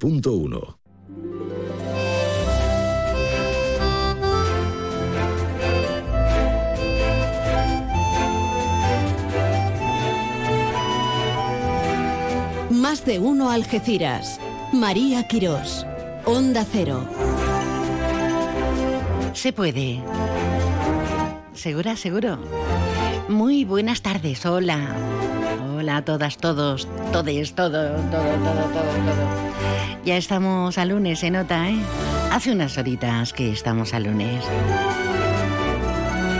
100.1 Más de uno Algeciras. María Quirós. Onda Cero. Se puede. ¿Segura, seguro? Muy buenas tardes, hola. A todas, todos, todes, todo, todo, todo, todo, todo. Ya estamos a lunes, se nota, ¿eh? Hace unas horitas que estamos a lunes.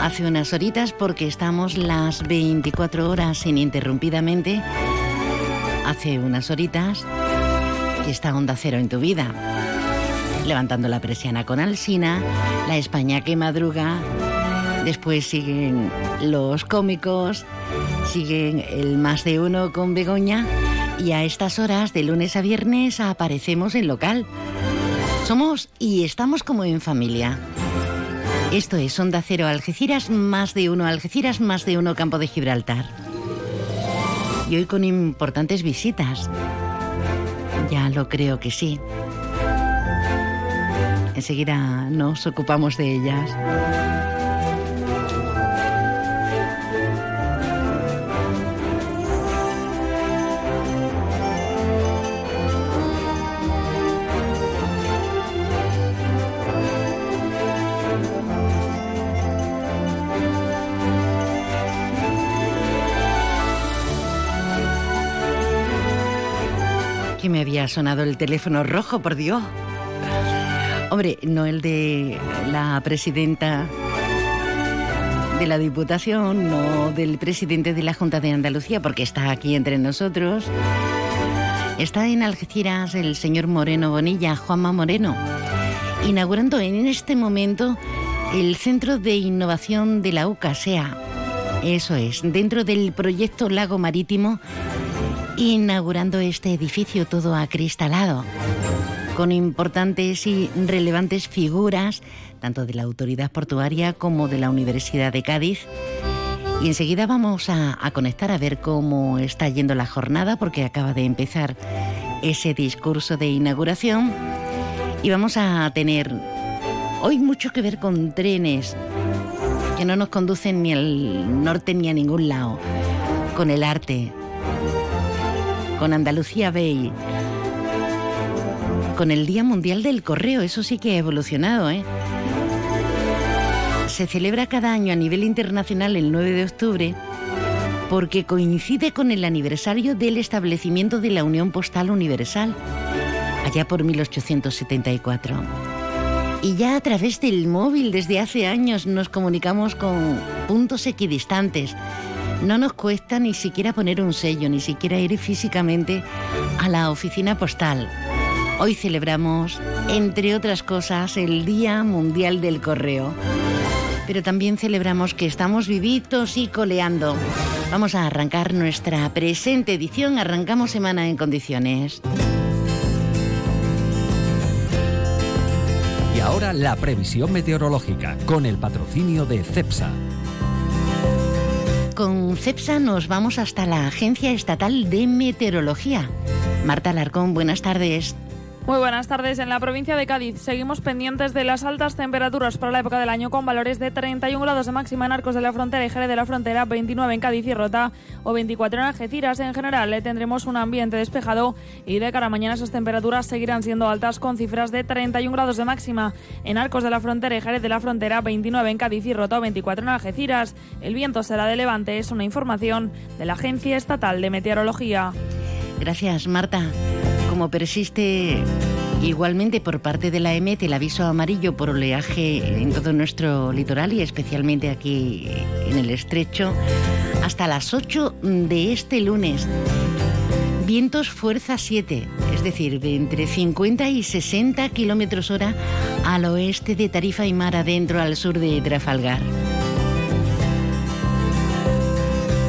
Hace unas horitas porque estamos las 24 horas ininterrumpidamente. Hace unas horitas que está Onda Cero en tu vida. Levantando la presiana con Alsina, la España que madruga, Después siguen los cómicos, siguen el más de uno con Begoña y a estas horas de lunes a viernes aparecemos en local. Somos y estamos como en familia. Esto es Onda Cero Algeciras, más de uno Algeciras, más de uno Campo de Gibraltar. Y hoy con importantes visitas. Ya lo creo que sí. Enseguida nos ocupamos de ellas. Había sonado el teléfono rojo, por Dios. Hombre, no el de la presidenta de la Diputación, no del presidente de la Junta de Andalucía, porque está aquí entre nosotros. Está en Algeciras el señor Moreno Bonilla, Juanma Moreno, inaugurando en este momento el Centro de Innovación de la UCASEA. Eso es, dentro del proyecto Lago Marítimo inaugurando este edificio todo acristalado, con importantes y relevantes figuras, tanto de la autoridad portuaria como de la Universidad de Cádiz. Y enseguida vamos a, conectar a ver cómo está yendo la jornada, porque acaba de empezar ese discurso de inauguración. Y vamos a tener hoy mucho que ver con trenes que no nos conducen ni al norte ni a ningún lado, con el arte, con Andalucía Bay, con el Día Mundial del Correo, eso sí que ha evolucionado, ¿eh? Se celebra cada año a nivel internacional el 9 de octubre porque coincide con el aniversario del establecimiento de la Unión Postal Universal, allá por 1874. Y ya a través del móvil desde hace años nos comunicamos con puntos equidistantes, no nos cuesta ni siquiera poner un sello, ni siquiera ir físicamente a la oficina postal. Hoy celebramos, entre otras cosas, el Día Mundial del Correo. Pero también celebramos que estamos vivitos y coleando. Vamos a arrancar nuestra presente edición. Arrancamos semana en condiciones. Y ahora la previsión meteorológica con el patrocinio de CEPSA con CEPSA nos vamos hasta la Agencia Estatal de Meteorología. Marta Larcón, buenas tardes. Muy buenas tardes. En la provincia de Cádiz seguimos pendientes de las altas temperaturas para la época del año con valores de 31 grados de máxima en Arcos de la Frontera y Jerez de la Frontera, 29 en Cádiz y Rota o 24 en Algeciras. En general le tendremos un ambiente despejado y de cara a mañana esas temperaturas seguirán siendo altas con cifras de 31 grados de máxima en Arcos de la Frontera y Jerez de la Frontera, 29 en Cádiz y Rota o 24 en Algeciras. El viento será de levante, es una información de la Agencia Estatal de Meteorología. Gracias, Marta como persiste igualmente por parte de la EMET el aviso amarillo por oleaje en todo nuestro litoral y especialmente aquí en el estrecho, hasta las 8 de este lunes. Vientos fuerza 7, es decir, de entre 50 y 60 kilómetros hora al oeste de Tarifa y Mar adentro al sur de Trafalgar.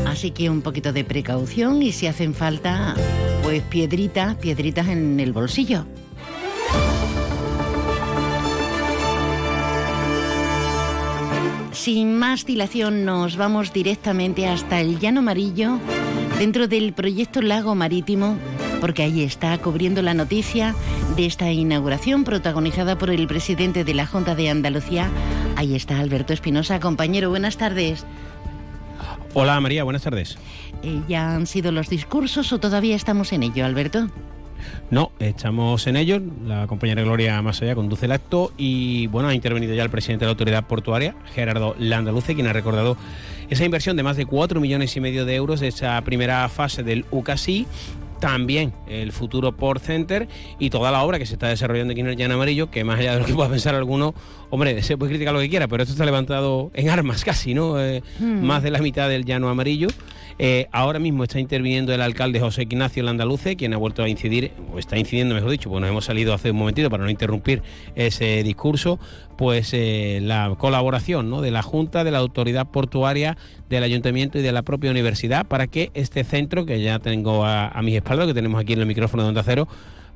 Así que un poquito de precaución y si hacen falta, pues piedritas, piedritas en el bolsillo. Sin más dilación nos vamos directamente hasta el Llano Amarillo, dentro del proyecto Lago Marítimo, porque ahí está cubriendo la noticia de esta inauguración protagonizada por el presidente de la Junta de Andalucía. Ahí está Alberto Espinosa, compañero, buenas tardes. Hola María, buenas tardes. Eh, ¿Ya han sido los discursos o todavía estamos en ello, Alberto? No, estamos en ello. La compañera Gloria más allá conduce el acto y bueno, ha intervenido ya el presidente de la autoridad portuaria, Gerardo Landaluce, quien ha recordado esa inversión de más de 4 millones y medio de euros de esa primera fase del UCASI también el futuro Port Center y toda la obra que se está desarrollando aquí en el Llano Amarillo, que más allá de lo que pueda pensar alguno, hombre, se puede criticar lo que quiera, pero esto está levantado en armas casi, ¿no? Eh, hmm. Más de la mitad del Llano Amarillo. Eh, ahora mismo está interviniendo el alcalde José Ignacio Landaluce, quien ha vuelto a incidir, o está incidiendo, mejor dicho, pues nos hemos salido hace un momentito para no interrumpir ese discurso, pues eh, la colaboración ¿no? de la Junta, de la Autoridad Portuaria, del Ayuntamiento y de la propia universidad para que este centro, que ya tengo a, a mis espaldas, que tenemos aquí en el micrófono de Onda Cero,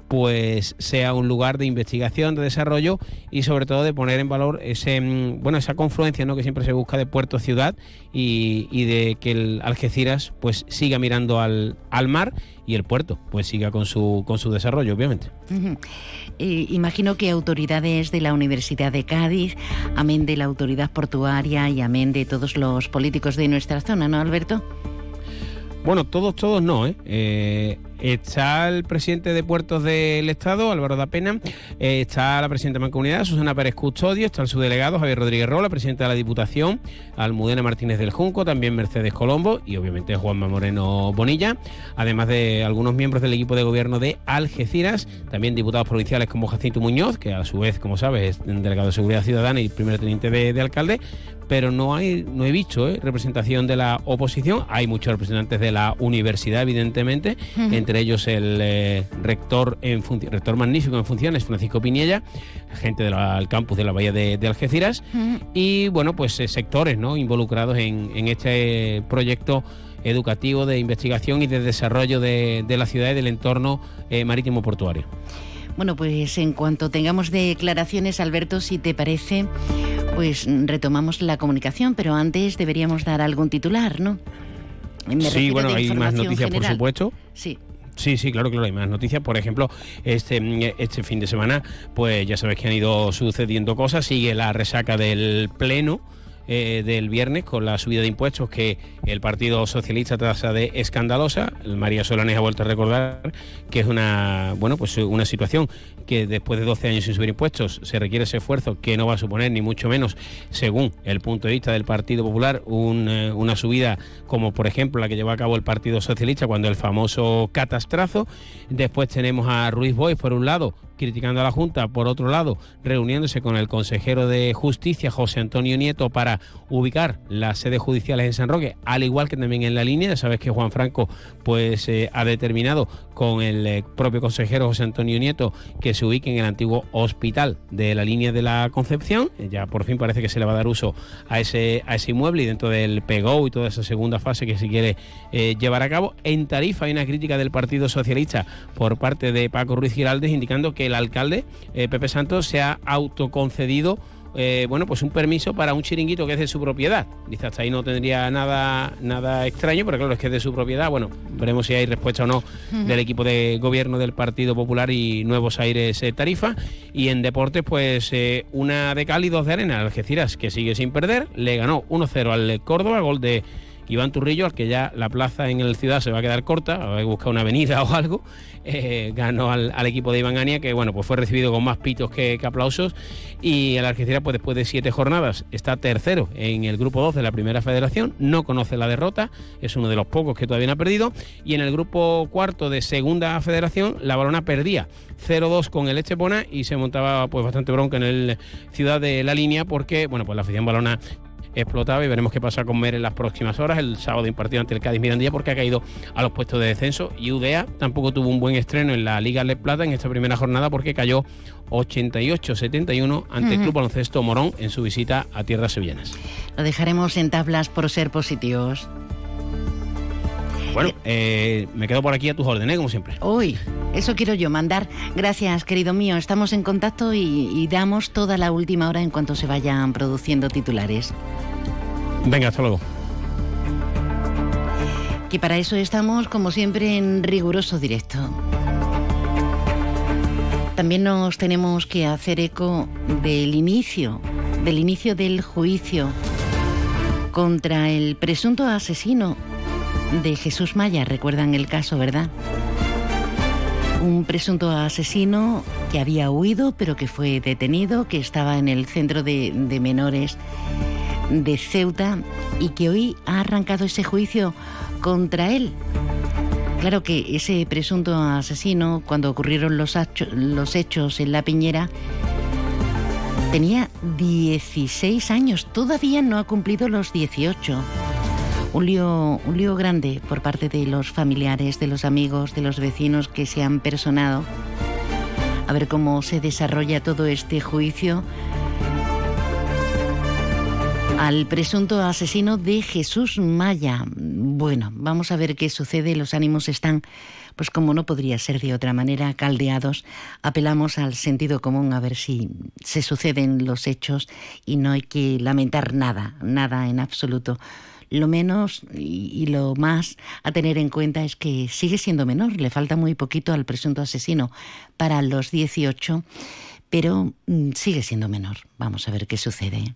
pues sea un lugar de investigación, de desarrollo y sobre todo de poner en valor ese mm, bueno esa confluencia ¿no? que siempre se busca de puerto ciudad y, de que el Algeciras pues siga mirando al, al, mar y el puerto pues siga con su con su desarrollo obviamente. imagino que autoridades de la Universidad de Cádiz, amén de la autoridad portuaria y amén de todos los políticos de nuestra zona, ¿no, Alberto? Bueno, todos, todos no, ¿eh? eh Está el presidente de Puertos del Estado, Álvaro da Pena. Eh, está la presidenta de Mancomunidad, Susana Pérez Custodio. Está el subdelegado, Javier Rodríguez Rola, presidente de la Diputación. Almudena Martínez del Junco, también Mercedes Colombo y obviamente Juanma Moreno Bonilla. Además de algunos miembros del equipo de gobierno de Algeciras. También diputados provinciales como Jacinto Muñoz, que a su vez, como sabes, es delegado de Seguridad Ciudadana y primer teniente de, alcalde pero no hay no he visto ¿eh? representación de la oposición. Hay muchos representantes de la universidad, evidentemente, entre ellos el eh, rector, en rector magnífico en funciones, Francisco Piñella, gente del campus de la Bahía de, Algeciras, y bueno, pues eh, sectores ¿no? involucrados en, este proyecto educativo de investigación y de desarrollo de, la ciudad y del entorno eh, marítimo portuario. Bueno, pues en cuanto tengamos declaraciones, Alberto, si te parece, pues retomamos la comunicación, pero antes deberíamos dar algún titular, ¿no? sí, bueno, hay más noticias, por supuesto. Sí. Sí, sí, claro, claro, hay más noticias. Por ejemplo, este, este fin de semana, pues ya sabes que han ido sucediendo cosas. Sigue la resaca del Pleno. Eh, del viernes con la subida de impuestos que el Partido Socialista tasa de escandalosa. María Solanes ha vuelto a recordar que es una bueno pues una situación que después de 12 años sin subir impuestos se requiere ese esfuerzo que no va a suponer ni mucho menos, según el punto de vista del Partido Popular, eh, una subida como por ejemplo la que llevó a cabo el Partido Socialista cuando el famoso catastrazo. Después tenemos a Ruiz Boy por un lado criticando a la Junta, por otro lado, reuniéndose con el consejero de Justicia, José Antonio Nieto, para ubicar las sedes judiciales en San Roque, al igual que también en la línea. Ya sabes que Juan Franco pues eh, ha determinado con el eh, propio consejero José Antonio Nieto que se ubique en el antiguo hospital de la línea de la Concepción. Eh, ya por fin parece que se le va a dar uso a ese, a ese inmueble y dentro del PEGO y toda esa segunda fase que se quiere llevar a cabo. En Tarifa hay una crítica del Partido Socialista por parte de Paco Ruiz Giraldes indicando que el alcalde, Pepe Santos, se ha autoconcedido eh, bueno, pues un permiso para un chiringuito que es de su propiedad. Dice, hasta ahí no tendría nada, nada extraño, pero claro, es que es de su propiedad. Bueno, veremos si hay respuesta o no del equipo de gobierno del Partido Popular y Nuevos Aires eh, Tarifa. Y en deportes, pues una de cal y dos de arena. Algeciras, que sigue sin perder, le ganó 1-0 al Córdoba, gol de Iván Turrillo, al que ya la plaza en el ciudad se va a quedar corta, va a buscar una avenida o algo, eh, ganó al, equipo de Iván Ania, que bueno, pues fue recibido con más pitos que, aplausos, y el Algeciras, pues después de siete jornadas, está tercero en el grupo 2 de la primera federación, no conoce la derrota, es uno de los pocos que todavía no ha perdido, y en el grupo cuarto de segunda federación, la balona perdía 0-2 con el Echepona y se montaba pues bastante bronca en el Ciudad de la Línea porque, bueno, pues la afición balona explotaba y veremos qué pasa con Mer en las próximas horas. El sábado impartido ante el Cádiz Mirandilla porque ha caído a los puestos de descenso y UDEA tampoco tuvo un buen estreno en la Liga Le Plata en esta primera jornada porque cayó 88-71 ante el Club Baloncesto Morón en su visita a tierras sevillanas. Lo dejaremos en tablas por ser positivos. Bueno, eh, me quedo por aquí a tus órdenes, como siempre. Uy, eso quiero yo, mandar. Gracias, querido mío. Estamos en contacto y, y damos toda la última hora en cuanto se vayan produciendo titulares. Venga, hasta luego. Que para eso estamos, como siempre, en riguroso directo. También nos tenemos que hacer eco del inicio, del inicio del juicio contra el presunto asesino de Jesús Maya. Recuerdan el caso, ¿verdad? Un presunto asesino que había huido, pero que fue detenido, que estaba en el centro de, menores de Ceuta y que hoy ha arrancado ese juicio contra él. Claro que ese presunto asesino, cuando ocurrieron los, los hechos en La Piñera, tenía 16 años, todavía no ha cumplido los 18. Un lío, un lío grande por parte de los familiares, de los amigos, de los vecinos que se han personado. A ver cómo se desarrolla todo este juicio al presunto asesino de Jesús Maya. Bueno, vamos a ver qué sucede. Los ánimos están, pues como no podría ser de otra manera, caldeados. Apelamos al sentido común a ver si se suceden los hechos y no hay que lamentar nada, nada en absoluto. Lo menos y, lo más a tener en cuenta es que sigue siendo menor, le falta muy poquito al presunto asesino para los 18, pero mm, sigue siendo menor. Vamos a ver qué sucede.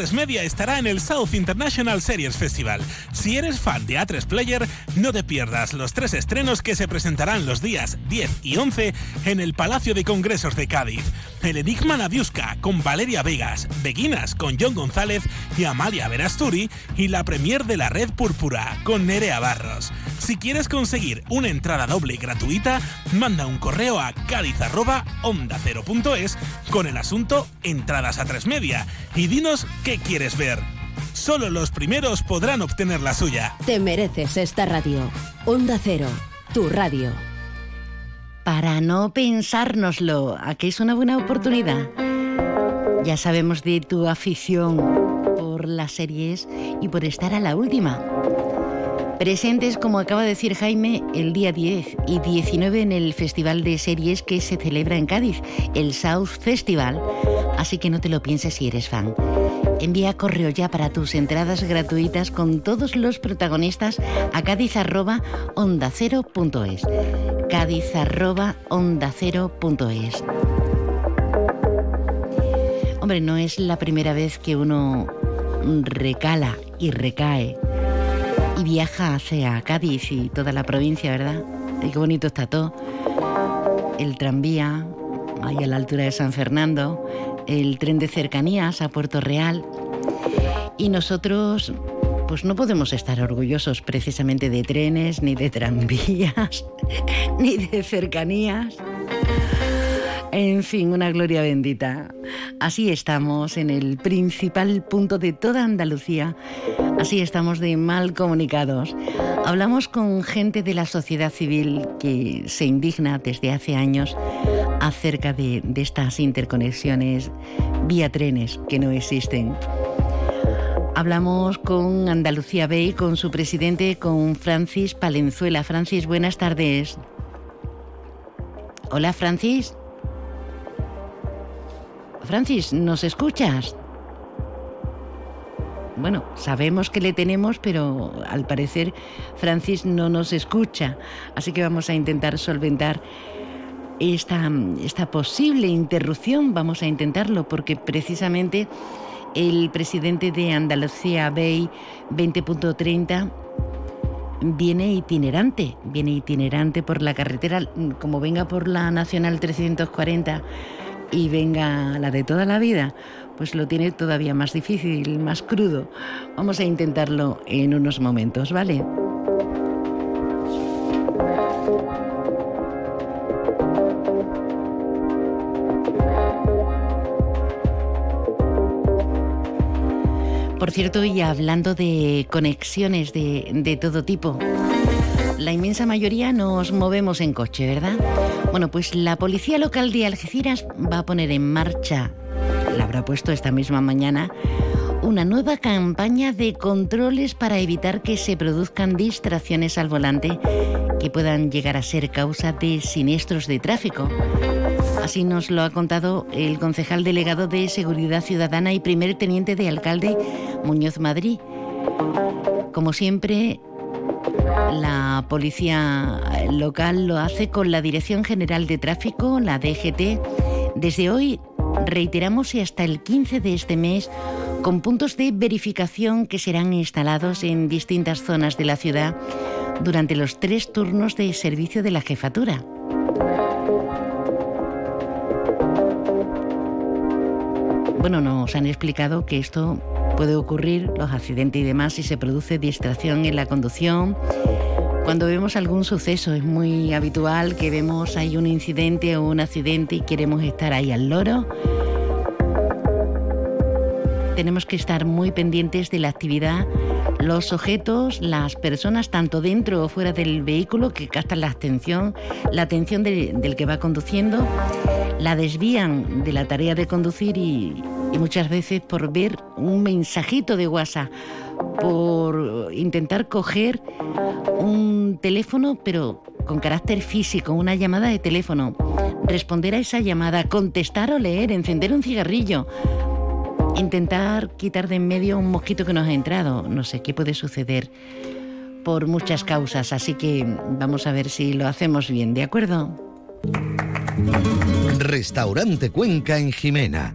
A3 Media estará en el South International Series Festival. Si eres fan de A3 Player, no te pierdas los tres estrenos que se presentarán los días 10 y 11 en el Palacio de Congresos de Cádiz. El Enigma Naviuska con Valeria Vegas, Beguinas con John González y Amalia Verasturi y la premier de la Red Púrpura con Nerea Barros. Si quieres conseguir una entrada doble gratuita, manda un correo a cádiz.onda0.es con el asunto Entradas a 3 Media y dinos qué quieres ver. Solo los primeros podrán obtener la suya. Te mereces esta radio. Onda Cero, tu radio. Para no pensárnoslo, aquí es una buena oportunidad. Ya sabemos de tu afición por las series y por estar a la última. Presentes, como acaba de decir Jaime, el día 10 y 19 en el Festival de Series que se celebra en Cádiz, el South Festival. Así que no te lo pienses si eres fan. Envía correo ya para tus entradas gratuitas con todos los protagonistas a cádiz.ondacero.es. Cádiz.ondacero.es. Hombre, no es la primera vez que uno recala y recae viaja hacia Cádiz y toda la provincia, ¿verdad? Y qué bonito está todo. El tranvía, ahí a la altura de San Fernando, el tren de cercanías a Puerto Real. Y nosotros, pues no podemos estar orgullosos precisamente de trenes, ni de tranvías, ni de cercanías. En fin, una gloria bendita. Así estamos en el principal punto de toda Andalucía. Así estamos de mal comunicados. Hablamos con gente de la sociedad civil que se indigna desde hace años acerca de, estas interconexiones vía trenes que no existen. Hablamos con Andalucía Bay, con su presidente, con Francis Palenzuela. Francis, buenas tardes. Hola, Francis. Francis, ¿nos escuchas? Bueno, sabemos que le tenemos, pero al parecer Francis no nos escucha. Así que vamos a intentar solventar esta, esta posible interrupción. Vamos a intentarlo porque precisamente el presidente de Andalucía Bay 20.30 viene itinerante, viene itinerante por la carretera, como venga por la Nacional 340 y venga la de toda la vida, pues lo tiene todavía más difícil, más crudo. Vamos a intentarlo en unos momentos, ¿vale? Por cierto, y hablando de conexiones de, todo tipo, la inmensa mayoría nos movemos en coche, ¿verdad? Bueno, pues la policía local de Algeciras va a poner en marcha, la habrá puesto esta misma mañana, una nueva campaña de controles para evitar que se produzcan distracciones al volante que puedan llegar a ser causa de siniestros de tráfico. Así nos lo ha contado el concejal delegado de Seguridad Ciudadana y primer teniente de alcalde Muñoz Madrid. Como siempre, la policía local lo hace con la Dirección General de Tráfico, la DGT. Desde hoy reiteramos y hasta el 15 de este mes con puntos de verificación que serán instalados en distintas zonas de la ciudad durante los tres turnos de servicio de la jefatura. Bueno, nos han explicado que esto puede ocurrir, los accidentes y demás, si se produce distracción en la conducción. Cuando vemos algún suceso es muy habitual que vemos hay un incidente o un accidente y queremos estar ahí al loro. Tenemos que estar muy pendientes de la actividad, los objetos, las personas, tanto dentro o fuera del vehículo, que captan la atención, la atención del que va conduciendo la desvían de la tarea de conducir y, muchas veces por ver un mensajito de WhatsApp, por intentar coger un teléfono, pero con carácter físico, una llamada de teléfono, responder a esa llamada, contestar o leer, encender un cigarrillo, intentar quitar de en medio un mosquito que nos ha entrado. No sé qué puede suceder por muchas causas, así que vamos a ver si lo hacemos bien, ¿de acuerdo? Restaurante Cuenca en Jimena.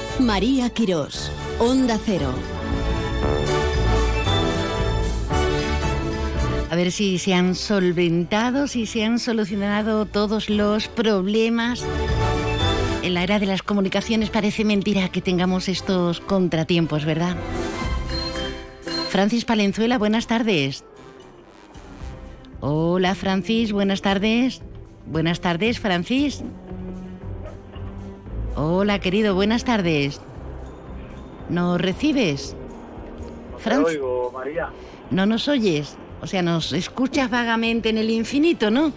María Quirós, Onda Cero. A ver si se han solventado, si se han solucionado todos los problemas. En la era de las comunicaciones parece mentira que tengamos estos contratiempos, ¿verdad? Francis Palenzuela, buenas tardes. Hola Francis, buenas tardes. Buenas tardes, Francis. Hola, querido, buenas tardes. ¿Nos recibes? No oigo, María. No nos oyes. O sea, nos escuchas vagamente en el infinito, ¿no?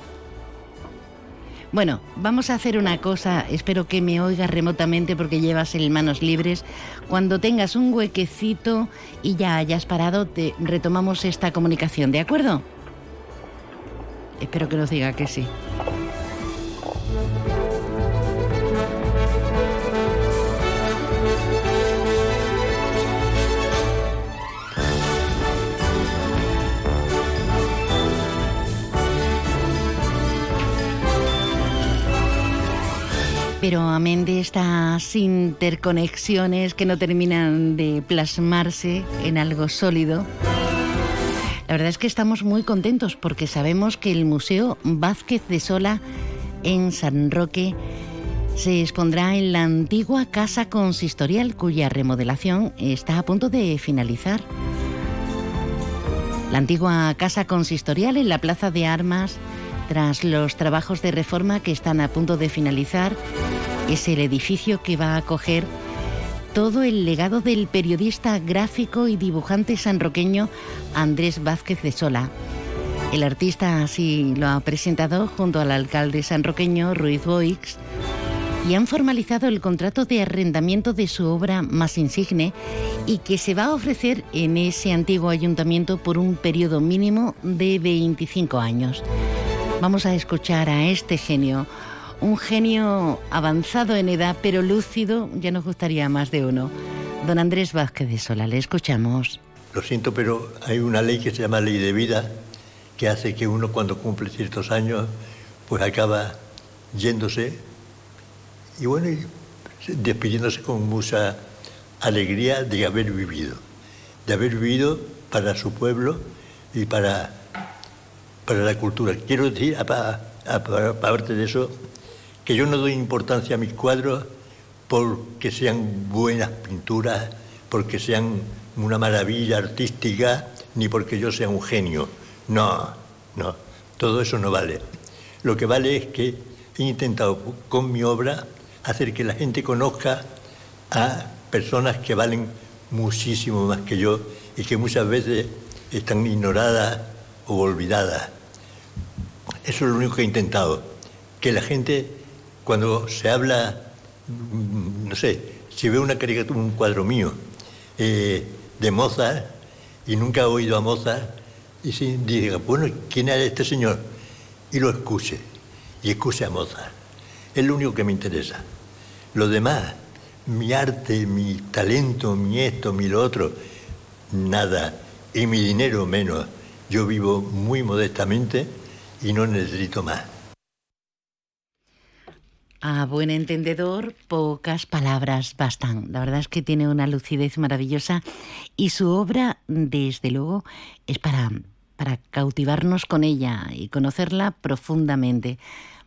Bueno, vamos a hacer una cosa, espero que me oigas remotamente porque llevas el manos libres. Cuando tengas un huequecito y ya hayas parado, te retomamos esta comunicación, ¿de acuerdo? Espero que nos diga que sí. Pero amén de estas interconexiones que no terminan de plasmarse en algo sólido, la verdad es que estamos muy contentos porque sabemos que el Museo Vázquez de Sola en San Roque se expondrá en la antigua casa consistorial cuya remodelación está a punto de finalizar. La antigua casa consistorial en la Plaza de Armas, tras los trabajos de reforma que están a punto de finalizar, es el edificio que va a acoger todo el legado del periodista gráfico y dibujante sanroqueño Andrés Vázquez de Sola. El artista así lo ha presentado junto al alcalde sanroqueño Ruiz Boix y han formalizado el contrato de arrendamiento de su obra más insigne y que se va a ofrecer en ese antiguo ayuntamiento por un periodo mínimo de 25 años. Vamos a escuchar a este genio un genio avanzado en edad, pero lúcido, ya nos gustaría más de uno. Don Andrés Vázquez de Sola, le escuchamos. Lo siento, pero hay una ley que se llama ley de vida, que hace que uno cuando cumple ciertos años, pues acaba yéndose y bueno, despidiéndose con mucha alegría de haber vivido, de haber vivido para su pueblo y para, para la cultura. Quiero decir, aparte de eso, que yo no doy importancia a mis cuadros porque sean buenas pinturas, porque sean una maravilla artística, ni porque yo sea un genio. No, no, todo eso no vale. Lo que vale es que he intentado con mi obra hacer que la gente conozca a personas que valen muchísimo más que yo y que muchas veces están ignoradas o olvidadas. Eso es lo único que he intentado, que la gente cuando se habla, mm, no sé, si ve una caricatura, un cuadro mío eh, de Mozart y nunca ha oído a Mozart, y si diga, bueno, ¿quién es este señor? Y lo escuche, y escuche a Mozart. Es lo único que me interesa. Lo demás, mi arte, mi talento, mi esto, mi lo otro, nada. Y mi dinero menos. Yo vivo muy modestamente y no necesito más. A buen entendedor, pocas palabras bastan. La verdad es que tiene una lucidez maravillosa y su obra, desde luego, es para, para cautivarnos con ella y conocerla profundamente.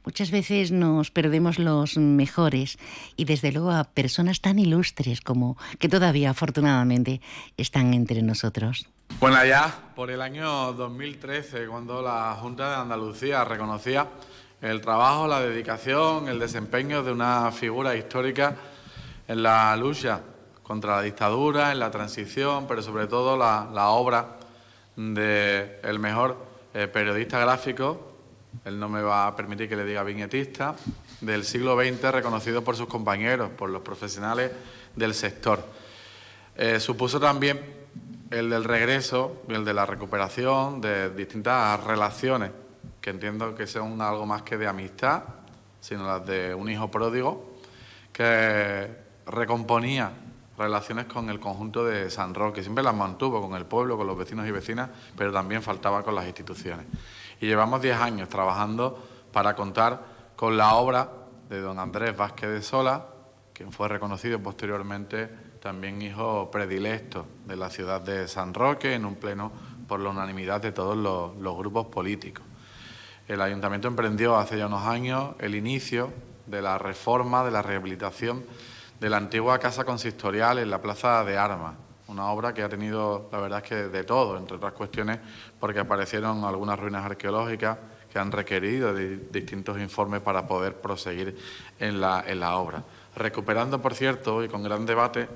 Muchas veces nos perdemos los mejores y desde luego a personas tan ilustres como que todavía afortunadamente están entre nosotros. Bueno, ya por el año 2013, cuando la Junta de Andalucía reconocía el trabajo, la dedicación, el desempeño de una figura histórica en la lucha contra la dictadura, en la transición, pero sobre todo la, obra del el mejor eh, periodista gráfico, él no me va a permitir que le diga viñetista, del siglo XX, reconocido por sus compañeros, por los profesionales del sector. Eh, supuso también el del regreso, el de la recuperación de distintas relaciones que entiendo que son algo más que de amistad, sino las de un hijo pródigo, que recomponía relaciones con el conjunto de San Roque, siempre las mantuvo con el pueblo, con los vecinos y vecinas, pero también faltaba con las instituciones. Y llevamos 10 años trabajando para contar con la obra de don Andrés Vázquez de Sola, quien fue reconocido posteriormente también hijo predilecto de la ciudad de San Roque, en un pleno por la unanimidad de todos los grupos políticos. El ayuntamiento emprendió hace ya unos años el inicio de la reforma, de la rehabilitación de la antigua casa consistorial en la Plaza de Armas, una obra que ha tenido, la verdad es que de todo, entre otras cuestiones, porque aparecieron algunas ruinas arqueológicas que han requerido de distintos informes para poder proseguir en la, en la obra. Recuperando, por cierto, y con gran debate,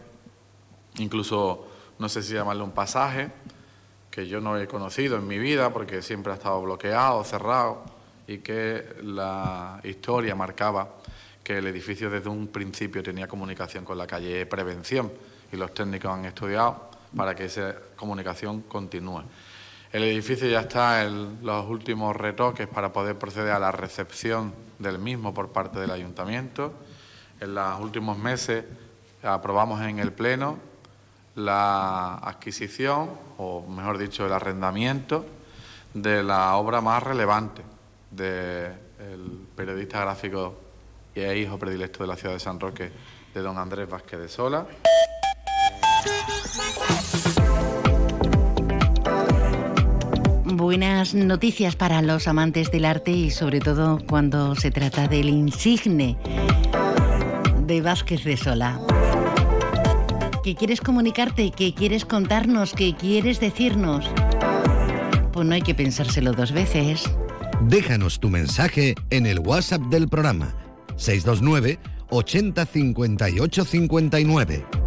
incluso, no sé si llamarle un pasaje, que yo no he conocido en mi vida porque siempre ha estado bloqueado, cerrado y que la historia marcaba que el edificio desde un principio tenía comunicación con la calle Prevención y los técnicos han estudiado para que esa comunicación continúe. El edificio ya está en los últimos retoques para poder proceder a la recepción del mismo por parte del ayuntamiento. En los últimos meses aprobamos en el Pleno la adquisición, o mejor dicho, el arrendamiento de la obra más relevante del periodista gráfico y hijo predilecto de la ciudad de San Roque, de don Andrés Vázquez de Sola. Buenas noticias para los amantes del arte y sobre todo cuando se trata del insigne de Vázquez de Sola. ¿Qué quieres comunicarte? ¿Qué quieres contarnos? ¿Qué quieres decirnos? Pues no hay que pensárselo dos veces. Déjanos tu mensaje en el WhatsApp del programa 629 80 58 59.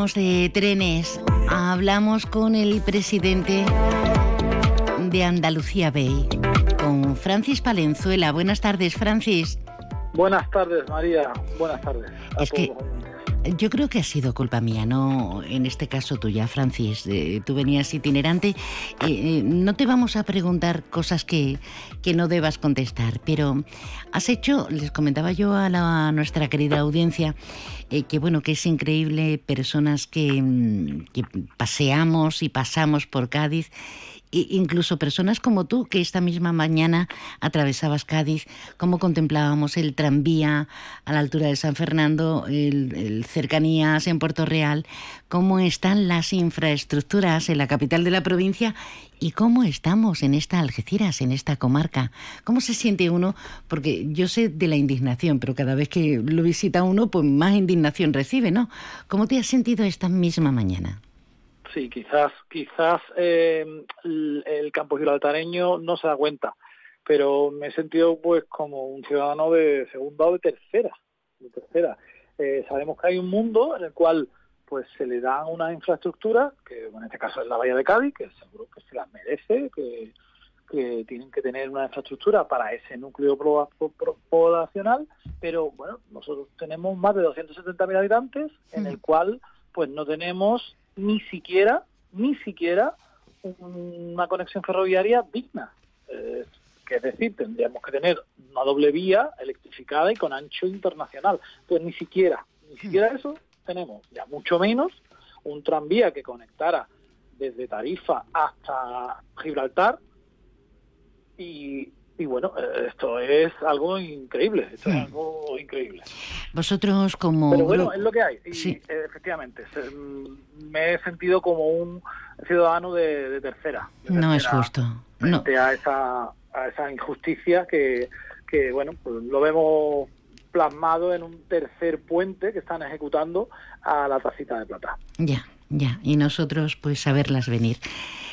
Hablamos de trenes, hablamos con el presidente de Andalucía Bay, con Francis Palenzuela. Buenas tardes, Francis. Buenas tardes, María. Buenas tardes. Es que yo creo que ha sido culpa mía, no en este caso tuya, Francis. Eh, tú venías itinerante. Eh, eh, no te vamos a preguntar cosas que, que, no debas contestar, pero has hecho, les comentaba yo a, a nuestra querida audiencia, que bueno, que es increíble personas que, mm, que paseamos y pasamos por Cádiz incluso personas como tú, que esta misma mañana atravesabas Cádiz, cómo contemplábamos el tranvía a la altura de San Fernando, el, cercanías en Puerto Real, cómo están las infraestructuras en la capital de la provincia y cómo estamos en esta Algeciras, en esta comarca. ¿Cómo se siente uno? Porque yo sé de la indignación, pero cada vez que lo visita uno, pues más indignación recibe, ¿no? ¿Cómo te has sentido esta misma mañana? Sí, quizás, quizás eh, el, campo gibraltareño no se da cuenta, pero me he sentido pues como un ciudadano de segunda o de tercera. De tercera. Eh, sabemos que hay un mundo en el cual pues se le da una infraestructura, que en este caso es la Bahía de Cádiz, que seguro que se las merece, que, que tienen que tener una infraestructura para ese núcleo poblacional, pero bueno, nosotros tenemos más de 270.000 habitantes, en el cual pues no tenemos ni siquiera, ni siquiera una conexión ferroviaria digna. Eh, que es decir, tendríamos que tener una doble vía electrificada y con ancho internacional. Pues ni siquiera, ni siquiera eso tenemos, ya mucho menos un tranvía que conectara desde Tarifa hasta Gibraltar y, y bueno, eh, esto es algo increíble, esto es hmm. algo increíble. Vosotros como... Pero bueno, es lo que hay. Y sí. efectivamente, mm, me he sentido como un ciudadano de, tercera. no es justo. Frente a, esa, a esa injusticia que, que, bueno, pues lo vemos plasmado en un tercer puente que están ejecutando a la tacita de plata. Ya, ya. Y nosotros, pues, saberlas venir.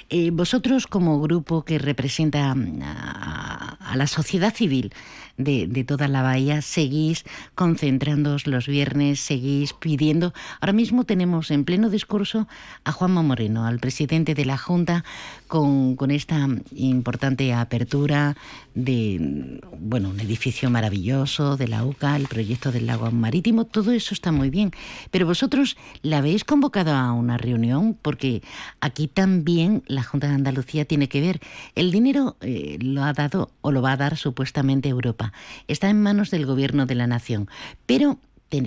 Eh, vosotros como grupo que representa mm, a, la sociedad civil de, toda la bahía, seguís concentrándoos los viernes, seguís pidiendo. Ahora mismo tenemos en pleno discurso a Juanma Moreno, al presidente de la Junta, con, con esta importante apertura de bueno, un edificio maravilloso de la UCA, el proyecto del lago marítimo, todo eso está muy bien. Pero vosotros la habéis convocado a una reunión porque aquí también la Junta de Andalucía tiene que ver. El dinero eh, lo ha dado o lo va a dar supuestamente Europa. Está en manos del gobierno de la nación. Pero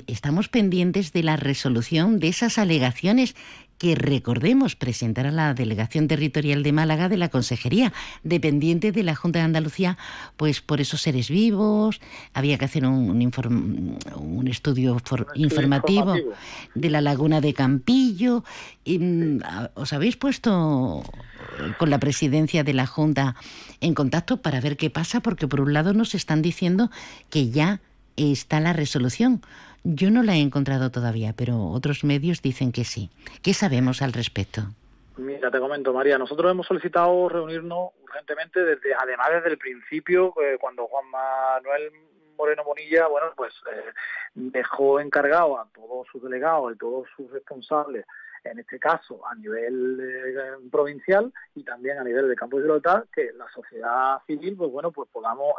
estamos pendientes de la resolución de esas alegaciones que recordemos presentar a la Delegación Territorial de Málaga de la Consejería, dependiente de la Junta de Andalucía, pues por esos seres vivos, había que hacer un, un, estudio, informativo, de la laguna de Campillo. Y, mm, ¿Os habéis puesto con la presidencia de la Junta en contacto para ver qué pasa, porque por un lado nos están diciendo que ya está la resolución. Yo no la he encontrado todavía, pero otros medios dicen que sí. ¿Qué sabemos al respecto? Mira, te comento, María, nosotros hemos solicitado reunirnos urgentemente desde, además desde el principio, eh, cuando Juan Manuel Moreno Bonilla, bueno, pues eh, dejó encargado a todos sus delegados y todos sus responsables, en este caso a nivel eh, provincial y también a nivel de campo de Gibraltar, que la sociedad civil, pues bueno, pues podamos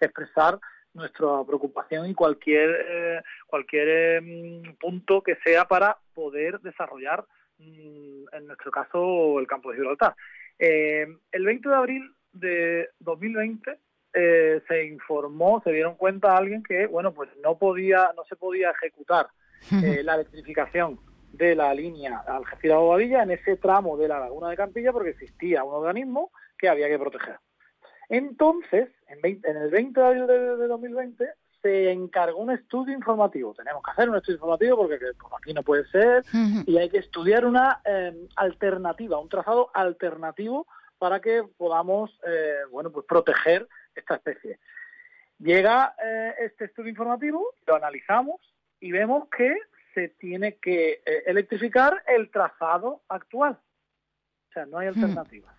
expresar nuestra preocupación y cualquier cualquier punto que sea para poder desarrollar Mm, en nuestro caso, el campo de Gibraltar. Eh, el 20 de abril de 2020 eh, se informó, se dieron cuenta a alguien que, bueno, pues no podía, no se podía ejecutar eh, la electrificación de la línea Algeciras-Bobadilla en ese tramo de la laguna de Campilla porque existía un organismo que había que proteger. Entonces, en, en el 20 de abril de, de 2020 se encargó un estudio informativo. Tenemos que hacer un estudio informativo porque aquí no puede ser y hay que estudiar una eh, alternativa, un trazado alternativo para que podamos, eh, bueno, pues proteger esta especie. Llega eh, este estudio informativo, lo analizamos y vemos que se tiene que electrificar el trazado actual. O sea, no hay alternativa.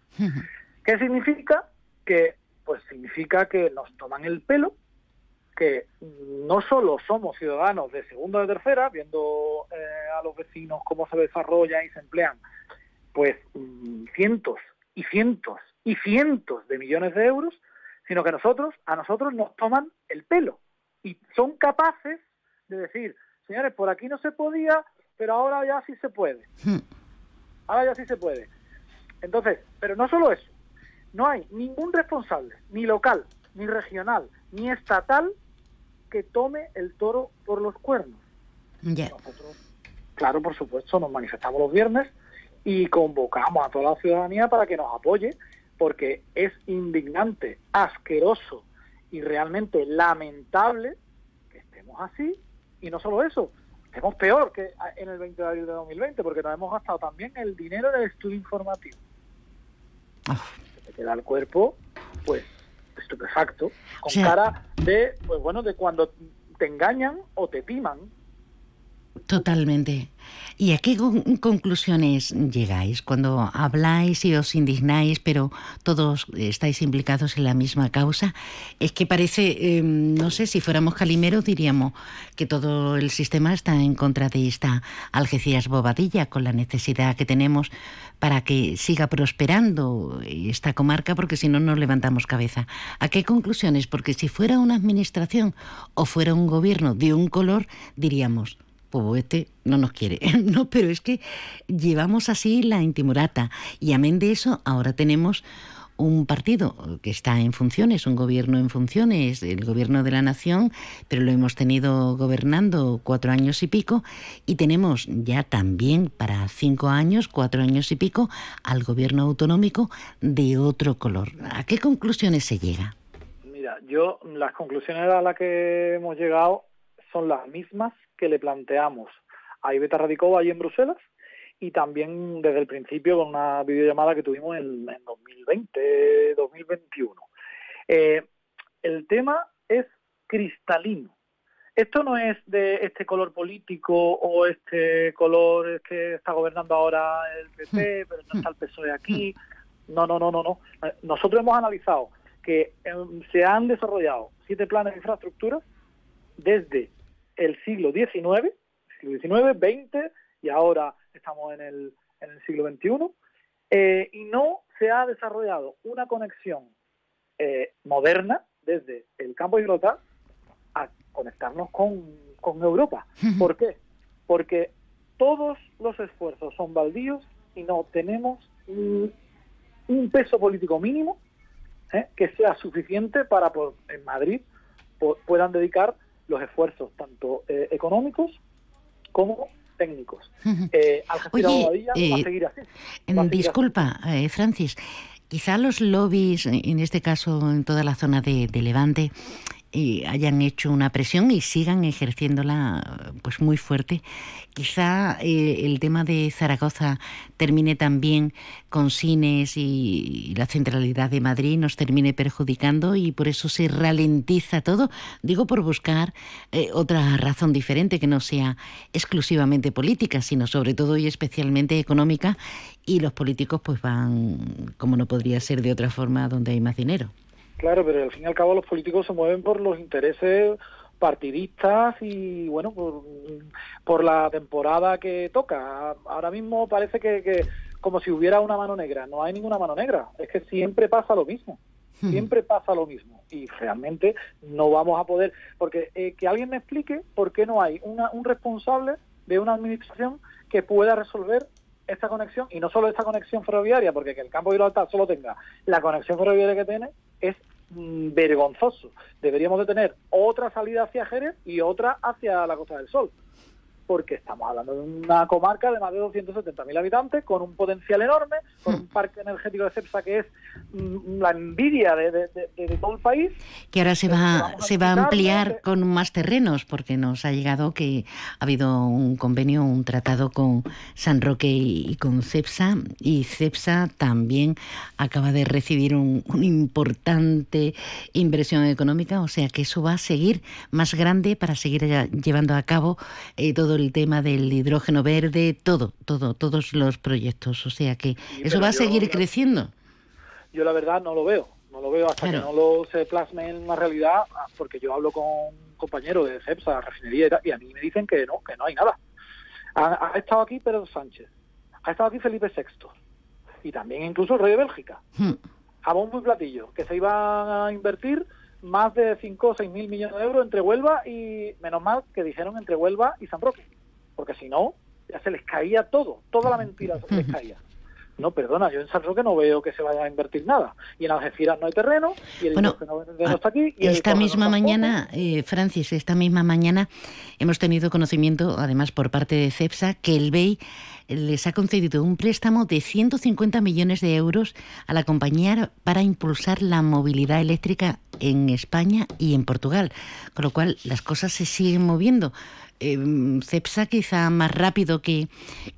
¿Qué significa? Que, pues significa que nos toman el pelo que no solo somos ciudadanos de segunda o de tercera, viendo eh, a los vecinos cómo se desarrollan y se emplean, pues mm, cientos y cientos y cientos de millones de euros, sino que nosotros, a nosotros nos toman el pelo y son capaces de decir, señores, por aquí no se podía, pero ahora ya sí se puede. Hmm. Ahora ya sí se puede. Entonces, pero no solo eso, no hay ningún responsable, ni local, ni regional, ni estatal, que tome el toro por los cuernos. Nosotros, claro, por supuesto, nos manifestamos los viernes y convocamos a toda la ciudadanía para que nos apoye, porque es indignante, asqueroso y realmente lamentable que estemos así, y no solo eso, estemos peor que en el 20 de abril de 2020, porque nos hemos gastado también el dinero del estudio informativo. Ah. Se queda el cuerpo, pues estupefacto, con cara de, pues bueno, de cuando te engañan o te timan. Totalmente. ¿Y a qué conclusiones llegáis cuando habláis y os indignáis, pero todos estáis implicados en la misma causa? Es que parece, em, no sé, si fuéramos calimeros diríamos que todo el sistema está en contra de esta Algeciras Bobadilla, con la necesidad que tenemos para que siga prosperando esta comarca, porque si no, no levantamos cabeza. ¿A qué conclusiones? Porque si fuera una administración o fuera un gobierno de un color, diríamos, pues este no nos quiere. no, pero es que llevamos así la intimurata y amén de eso, ahora tenemos un partido que está en funciones, un gobierno en funciones, el gobierno de la nación, pero lo hemos tenido gobernando cuatro años y pico y tenemos ya también para cinco años, cuatro años y pico, al gobierno autonómico de otro color. ¿A qué conclusiones se llega? Mira, yo las conclusiones a las que hemos llegado son las mismas que le planteamos a Iveta Radicova ahí en Bruselas y también desde el principio con una videollamada que tuvimos en, en 2020, 2021. Eh, el tema es cristalino. Esto no es de este color político o este color que está gobernando ahora el PP, hmm. pero no está el PSOE aquí. No, no, no, no, no. Nosotros hemos analizado que em, se han desarrollado siete planes de infraestructura desde el siglo XIX, siglo XIX, XX y ahora estamos en el, en el siglo XXI, eh, y no se ha desarrollado una conexión eh, moderna desde el campo de Gibraltar a conectarnos con, con Europa. ¿Por qué? Porque todos los esfuerzos son baldíos y no tenemos un, peso político mínimo ¿eh? que sea suficiente para que en Madrid puedan dedicar los esfuerzos tanto eh, económicos como técnicos. Eh, Oye, eh, disculpa, eh, Francis, quizá los lobbies, en este caso en toda la zona de, Levante, y hayan hecho una presión y sigan ejerciéndola pues muy fuerte. Quizá eh, el tema de Zaragoza termine también con cines y, la centralidad de Madrid nos termine perjudicando y por eso se ralentiza todo. Digo por buscar eh, otra razón diferente que no sea exclusivamente política, sino sobre todo y especialmente económica y los políticos pues van, como no podría ser de otra forma, donde hay más dinero. Claro, pero al fin y al cabo los políticos se mueven por los intereses partidistas y bueno por, por la temporada que toca. Ahora mismo parece que, que, como si hubiera una mano negra. No hay ninguna mano negra. Es que siempre pasa lo mismo. Hmm. siempre pasa lo mismo. Y realmente no vamos a poder porque eh, que alguien me explique por qué no hay una, un responsable de una administración que pueda resolver esta conexión y no solo esta conexión ferroviaria porque que el campo de Gibraltar solo tenga la conexión ferroviaria que tiene es Mm, vergonzoso. Deberíamos de tener otra salida hacia Jerez y otra hacia la Costa del Sol porque estamos hablando de una comarca de más de 270.000 habitantes, con un potencial enorme, con un parque energético de CEPSA que es mm, la envidia de, todo el país. Que ahora se va, se va a ampliar con más terrenos, porque nos ha llegado que ha habido un convenio, un tratado con San Roque y, con CEPSA, y CEPSA también acaba de recibir un, una importante inversión económica, o sea que eso va a seguir más grande para seguir llevando a cabo eh, todo el tema del hidrógeno verde, todo, todo, todos los proyectos. O sea que eso va a seguir creciendo. Yo la verdad no lo veo, no lo veo hasta que no lo se plasme en una realidad, porque yo hablo con compañeros de CEPSA, refinería y, a mí me dicen que no, que no hay nada. Ha, estado aquí Pedro Sánchez, ha estado aquí Felipe VI y también incluso el rey de Bélgica. Hmm. A bombo y platillo, que se iba a invertir más de 5 o 6 mil millones de euros entre Huelva y, menos mal que dijeron entre Huelva y San Roque, porque si no, ya se les caía todo, toda la mentira se les caía. No, perdona, yo en San Roque no veo que se vaya a invertir nada. Y en Algeciras no hay terreno, y el bueno, no, está aquí. Y esta misma mañana, eh, Francis, esta misma mañana hemos tenido conocimiento, además por parte de CEPSA, que el BEI les ha concedido un préstamo de 150 millones de euros a la compañía para impulsar la movilidad eléctrica en España y en Portugal. Con lo cual, las cosas se siguen moviendo. Em, CEPSA quizá más rápido que,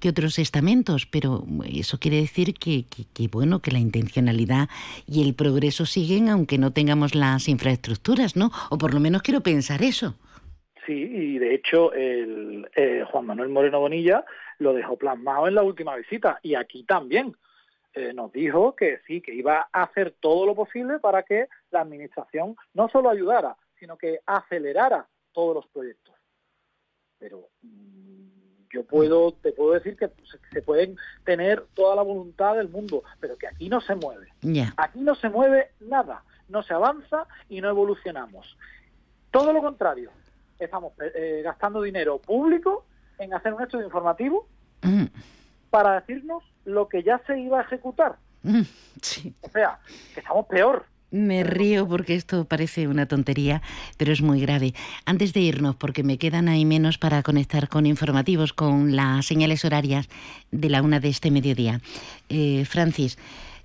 que, otros estamentos, pero eso quiere decir que, bueno, que la intencionalidad y el progreso siguen aunque no tengamos las infraestructuras, ¿no? O por lo menos quiero pensar eso. Sí, y de hecho el, eh, Juan Manuel Moreno Bonilla lo dejó plasmado en la última visita y aquí también. Eh, nos dijo que sí, que iba a hacer todo lo posible para que la administración no solo ayudara, sino que acelerara todos los proyectos pero mm, yo puedo, te puedo decir que se pueden tener toda la voluntad del mundo, pero que aquí no se mueve. Aquí no se mueve nada, no se avanza y no evolucionamos. Todo lo contrario, estamos eh, eh, gastando dinero público en hacer un estudio informativo mm. para decirnos lo que ya se iba a ejecutar. Mm, o sea, que estamos peor. Me río porque esto parece una tontería, pero es muy grave. Antes de irnos, porque me quedan ahí menos para conectar con informativos, con las señales horarias de la una de este mediodía. Eh, Francis,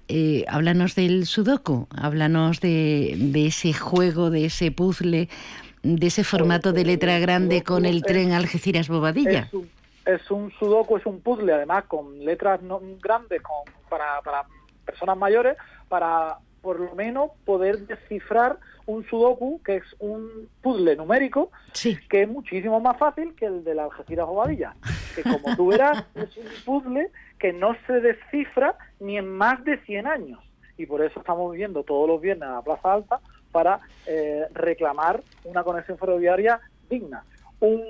eh, háblanos del sudoku, háblanos de, ese juego, de ese puzzle, de ese formato de letra grande con el tren Algeciras-Bobadilla. Es un, sudoku, es un puzzle, además, con letras no, grandes para, para personas mayores, para por lo menos poder descifrar un sudoku, que es un puzzle numérico, que es muchísimo más fácil que el de la Algeciras Bobadilla. Que como tú verás, es un puzzle que no se descifra ni en más de 100 años. Y por eso estamos viendo todos los viernes a la Plaza Alta para eh, reclamar una conexión ferroviaria digna. Un,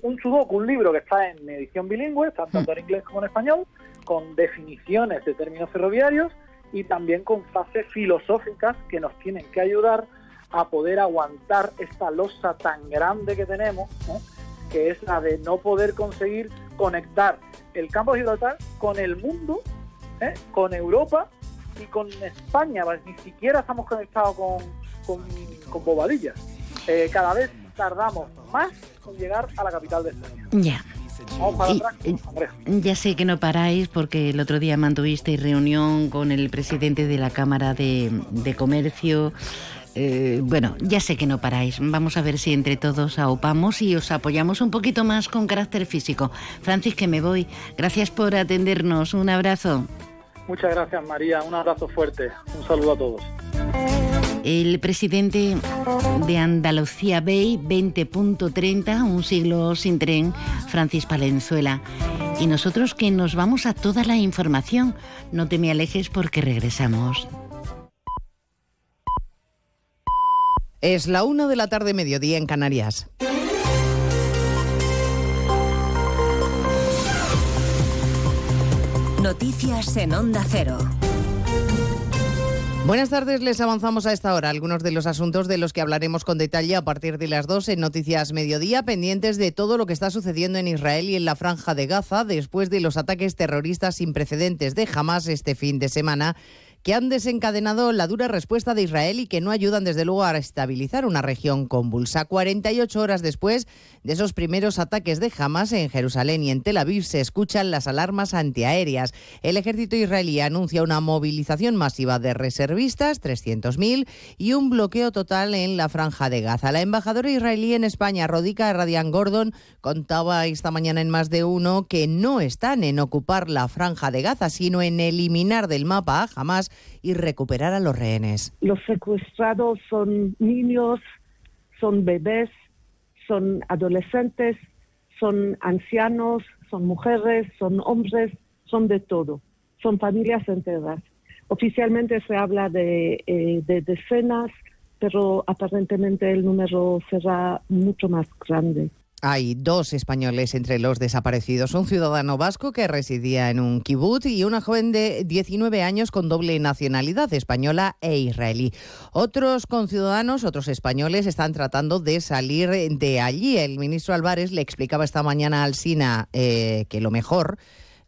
un sudoku, un libro que está en edición bilingüe, tanto en inglés como en español, con definiciones de términos ferroviarios, y también con frases filosóficas que nos tienen que ayudar a poder aguantar esta losa tan grande que tenemos, que es la de no poder conseguir conectar el campo de Gibraltar con el mundo, ¿eh? con Europa y con España. Ni siquiera estamos conectados con, con, bobadillas. Eh, cada vez tardamos más en llegar a la capital de España. Ya. Ya sé que no paráis porque el otro día mantuvisteis reunión con el presidente de la Cámara de, Comercio eh, bueno, ya sé que no paráis. Vamos a ver si entre todos aupamos y os apoyamos un poquito más con carácter físico. Francis, que me voy. Gracias por atendernos. Un abrazo. Muchas gracias, María. Un abrazo fuerte. Un saludo a todos. El presidente de Andalucía Bay 20.30, un siglo sin tren, Francis Palenzuela. Y nosotros que nos vamos a toda la información. No te me alejes porque regresamos. Es la una de la tarde, mediodía en Canarias. Noticias en Onda Cero. Buenas tardes, les avanzamos a esta hora algunos de los asuntos de los que hablaremos con detalle a partir de las 2 en Noticias Mediodía, pendientes de todo lo que está sucediendo en Israel y en la franja de Gaza después de los ataques terroristas sin precedentes de Hamas este fin de semana que han desencadenado la dura respuesta de Israel y que no ayudan desde luego a estabilizar una región convulsa. 48 horas después de esos primeros ataques de Hamas en Jerusalén y en Tel Aviv se escuchan las alarmas antiaéreas. El ejército israelí anuncia una movilización masiva de reservistas, 300.000, y un bloqueo total en la franja de Gaza. La embajadora israelí en España, Rodica Radian Gordon, contaba esta mañana en más de uno que no están en ocupar la franja de Gaza, sino en eliminar del mapa a Hamas y recuperar a los rehenes. Los secuestrados son niños, son bebés, son adolescentes, son ancianos, son mujeres, son hombres, son de todo, son familias enteras. Oficialmente se habla de, eh, de decenas, pero aparentemente el número será mucho más grande. Hay dos españoles entre los desaparecidos, un ciudadano vasco que residía en un kibutz y una joven de 19 años con doble nacionalidad española e israelí. Otros conciudadanos, otros españoles, están tratando de salir de allí. El ministro Álvarez le explicaba esta mañana al SINA eh, que lo mejor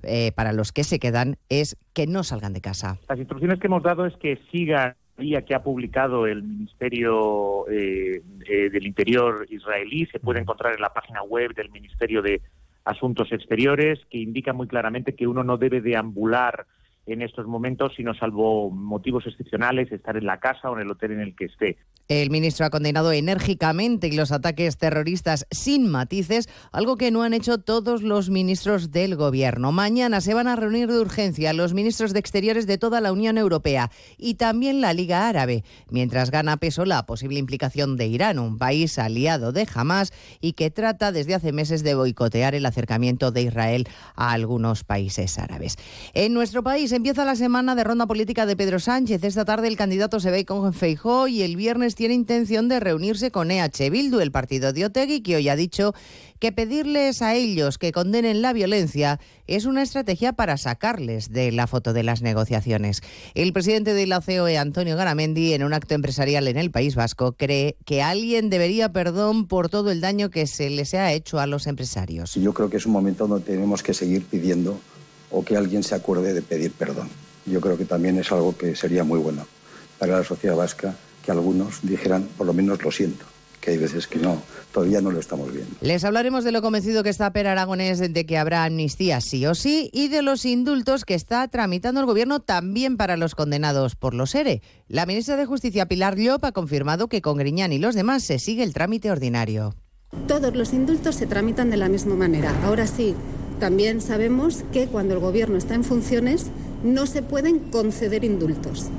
eh, para los que se quedan es que no salgan de casa. Las instrucciones que hemos dado es que sigan que ha publicado el Ministerio eh, eh, del Interior israelí se puede encontrar en la página web del Ministerio de Asuntos Exteriores, que indica muy claramente que uno no debe deambular en estos momentos, sino salvo motivos excepcionales, estar en la casa o en el hotel en el que esté. El ministro ha condenado enérgicamente los ataques terroristas sin matices, algo que no han hecho todos los ministros del gobierno. Mañana se van a reunir de urgencia los ministros de Exteriores de toda la Unión Europea y también la Liga Árabe, mientras gana peso la posible implicación de Irán, un país aliado de Hamas y que trata desde hace meses de boicotear el acercamiento de Israel a algunos países árabes. En nuestro país empieza la semana de ronda política de Pedro Sánchez. Esta tarde el candidato se ve con Feijó y el viernes tiene intención de reunirse con EH Bildu, el partido de Otegui, que hoy ha dicho que pedirles a ellos que condenen la violencia es una estrategia para sacarles de la foto de las negociaciones. El presidente de la COE, Antonio Garamendi, en un acto empresarial en el País Vasco, cree que alguien debería perdón por todo el daño que se les ha hecho a los empresarios. Yo creo que es un momento donde tenemos que seguir pidiendo o que alguien se acuerde de pedir perdón. Yo creo que también es algo que sería muy bueno para la sociedad vasca que algunos dijeran, por lo menos lo siento que hay veces que no, todavía no lo estamos viendo. Les hablaremos de lo convencido que está Per Aragonés de que habrá amnistía sí o sí y de los indultos que está tramitando el gobierno también para los condenados por los ERE. La ministra de Justicia Pilar Llop ha confirmado que con Griñán y los demás se sigue el trámite ordinario. Todos los indultos se tramitan de la misma manera. Ahora sí, también sabemos que cuando el Gobierno está en funciones no se pueden conceder indultos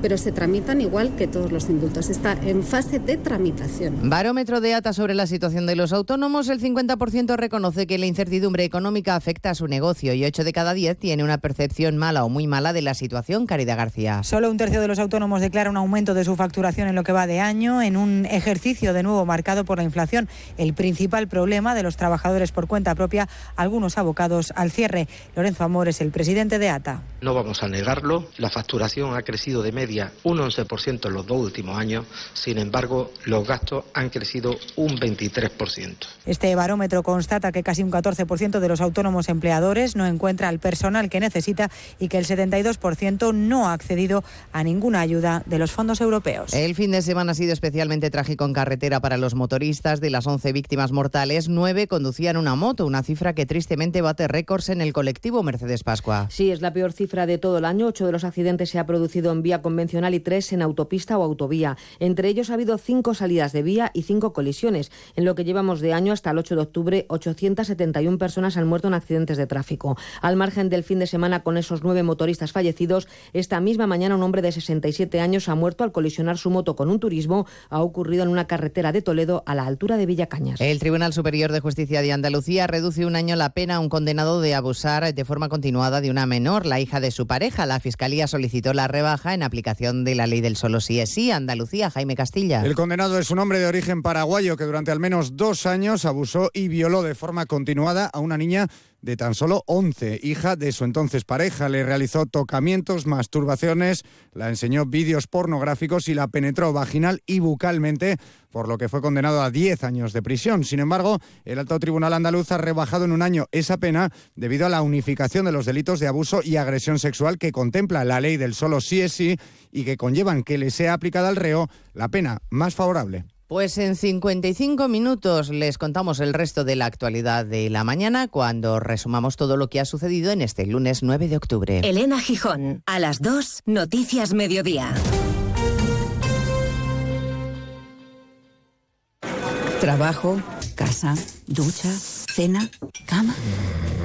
pero se tramitan igual que todos los indultos. Está en fase de tramitación. Barómetro de ATA sobre la situación de los autónomos. El 50% reconoce que la incertidumbre económica afecta a su negocio y 8 de cada 10 tiene una percepción mala o muy mala de la situación. Caridad García. Solo un tercio de los autónomos declara un aumento de su facturación en lo que va de año, en un ejercicio de nuevo marcado por la inflación. El principal problema de los trabajadores por cuenta propia, algunos abocados al cierre. Lorenzo Amor es el presidente de ATA. No vamos a negarlo, la facturación ha crecido de media un 11% en los dos últimos años, sin embargo, los gastos han crecido un 23%. Este barómetro constata que casi un 14% de los autónomos empleadores no encuentra el personal que necesita y que el 72% no ha accedido a ninguna ayuda de los fondos europeos. El fin de semana ha sido especialmente trágico en carretera para los motoristas. De las 11 víctimas mortales, 9 conducían una moto, una cifra que tristemente bate récords en el colectivo Mercedes Pascua. Sí, es la peor cifra de todo el año. Ocho de los accidentes se ha producido en vía con convencional y tres en autopista o autovía. Entre ellos ha habido cinco salidas de vía y cinco colisiones. En lo que llevamos de año hasta el 8 de octubre, 871 personas han muerto en accidentes de tráfico. Al margen del fin de semana con esos nueve motoristas fallecidos, esta misma mañana un hombre de 67 años ha muerto al colisionar su moto con un turismo. Ha ocurrido en una carretera de Toledo a la altura de Villacañas. El Tribunal Superior de Justicia de Andalucía reduce un año la pena a un condenado de abusar de forma continuada de una menor, la hija de su pareja. La Fiscalía solicitó la rebaja en aplicación de la ley del solo sí es sí. Andalucía, Jaime Castilla. El condenado es un hombre de origen paraguayo que durante al menos dos años abusó y violó de forma continuada a una niña de tan solo 11, hija de su entonces pareja. Le realizó tocamientos, masturbaciones, la enseñó vídeos pornográficos y la penetró vaginal y bucalmente, por lo que fue condenado a 10 años de prisión. Sin embargo, el alto tribunal andaluz ha rebajado en un año esa pena debido a la unificación de los delitos de abuso y agresión sexual que contempla la ley del solo sí es sí y que conllevan que le sea aplicada al reo la pena más favorable. Pues en 55 minutos les contamos el resto de la actualidad de la mañana cuando resumamos todo lo que ha sucedido en este lunes 9 de octubre. Elena Gijón, a las 2, Noticias Mediodía. Trabajo, casa, ducha, cena, cama.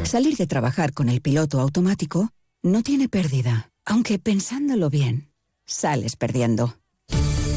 Salir de trabajar con el piloto automático no tiene pérdida, aunque pensándolo bien, sales perdiendo.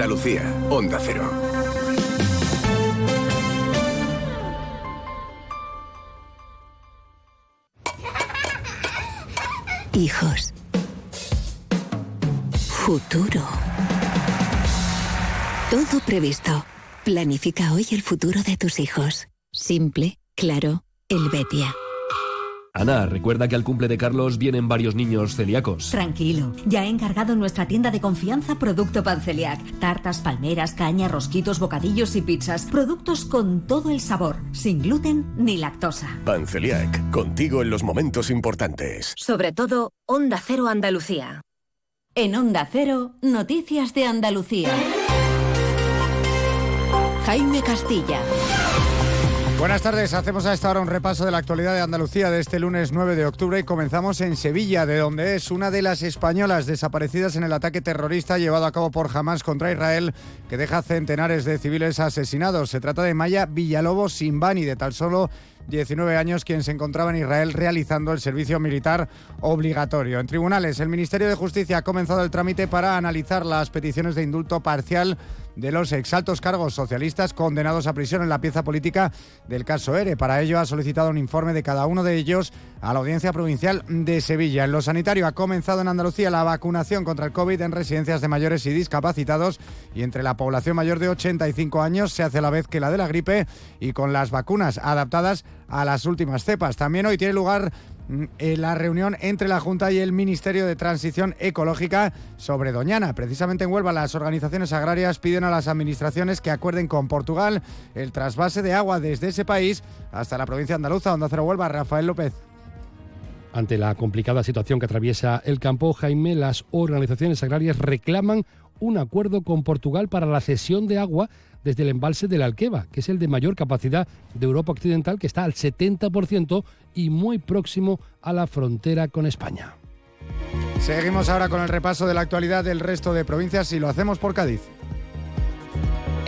Andalucía, Onda Cero. Hijos. Futuro. Todo previsto. Planifica hoy el futuro de tus hijos. Simple, claro, el Betia. Ana, recuerda que al cumple de Carlos vienen varios niños celíacos. Tranquilo, ya he encargado en nuestra tienda de confianza producto Panceliac. Tartas, palmeras, caña, rosquitos, bocadillos y pizzas. Productos con todo el sabor, sin gluten ni lactosa. Panceliac, contigo en los momentos importantes. Sobre todo, Onda Cero Andalucía. En Onda Cero, Noticias de Andalucía. Jaime Castilla. Buenas tardes, hacemos a esta hora un repaso de la actualidad de Andalucía de este lunes 9 de octubre y comenzamos en Sevilla, de donde es una de las españolas desaparecidas en el ataque terrorista llevado a cabo por Hamas contra Israel, que deja centenares de civiles asesinados. Se trata de Maya Villalobos Simbani, de tal solo 19 años, quien se encontraba en Israel realizando el servicio militar obligatorio. En tribunales, el Ministerio de Justicia ha comenzado el trámite para analizar las peticiones de indulto parcial de los exaltos cargos socialistas condenados a prisión en la pieza política del caso ERE. Para ello ha solicitado un informe de cada uno de ellos a la Audiencia Provincial de Sevilla. En lo sanitario ha comenzado en Andalucía la vacunación contra el COVID en residencias de mayores y discapacitados y entre la población mayor de 85 años se hace a la vez que la de la gripe y con las vacunas adaptadas a las últimas cepas. También hoy tiene lugar la reunión entre la Junta y el Ministerio de Transición Ecológica sobre Doñana. Precisamente en Huelva las organizaciones agrarias piden a las administraciones que acuerden con Portugal el trasvase de agua desde ese país hasta la provincia andaluza, donde Cero Huelva, Rafael López. Ante la complicada situación que atraviesa el campo, Jaime, las organizaciones agrarias reclaman un acuerdo con Portugal para la cesión de agua desde el embalse del Alqueva, que es el de mayor capacidad de Europa Occidental, que está al 70% y muy próximo a la frontera con España. Seguimos ahora con el repaso de la actualidad del resto de provincias y lo hacemos por Cádiz.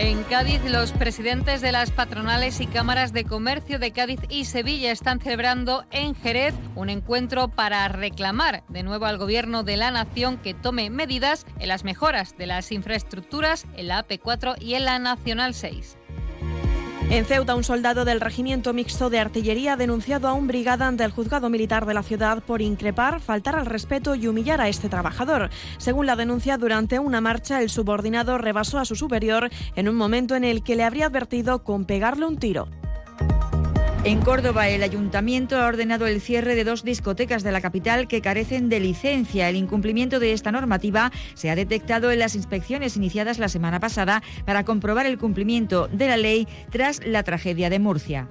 En Cádiz, los presidentes de las patronales y cámaras de comercio de Cádiz y Sevilla están celebrando en Jerez un encuentro para reclamar de nuevo al Gobierno de la Nación que tome medidas en las mejoras de las infraestructuras en la AP4 y en la Nacional 6. En Ceuta, un soldado del Regimiento Mixto de Artillería ha denunciado a un brigada ante el juzgado militar de la ciudad por increpar, faltar al respeto y humillar a este trabajador. Según la denuncia, durante una marcha el subordinado rebasó a su superior en un momento en el que le habría advertido con pegarle un tiro. En Córdoba, el ayuntamiento ha ordenado el cierre de dos discotecas de la capital que carecen de licencia. El incumplimiento de esta normativa se ha detectado en las inspecciones iniciadas la semana pasada para comprobar el cumplimiento de la ley tras la tragedia de Murcia.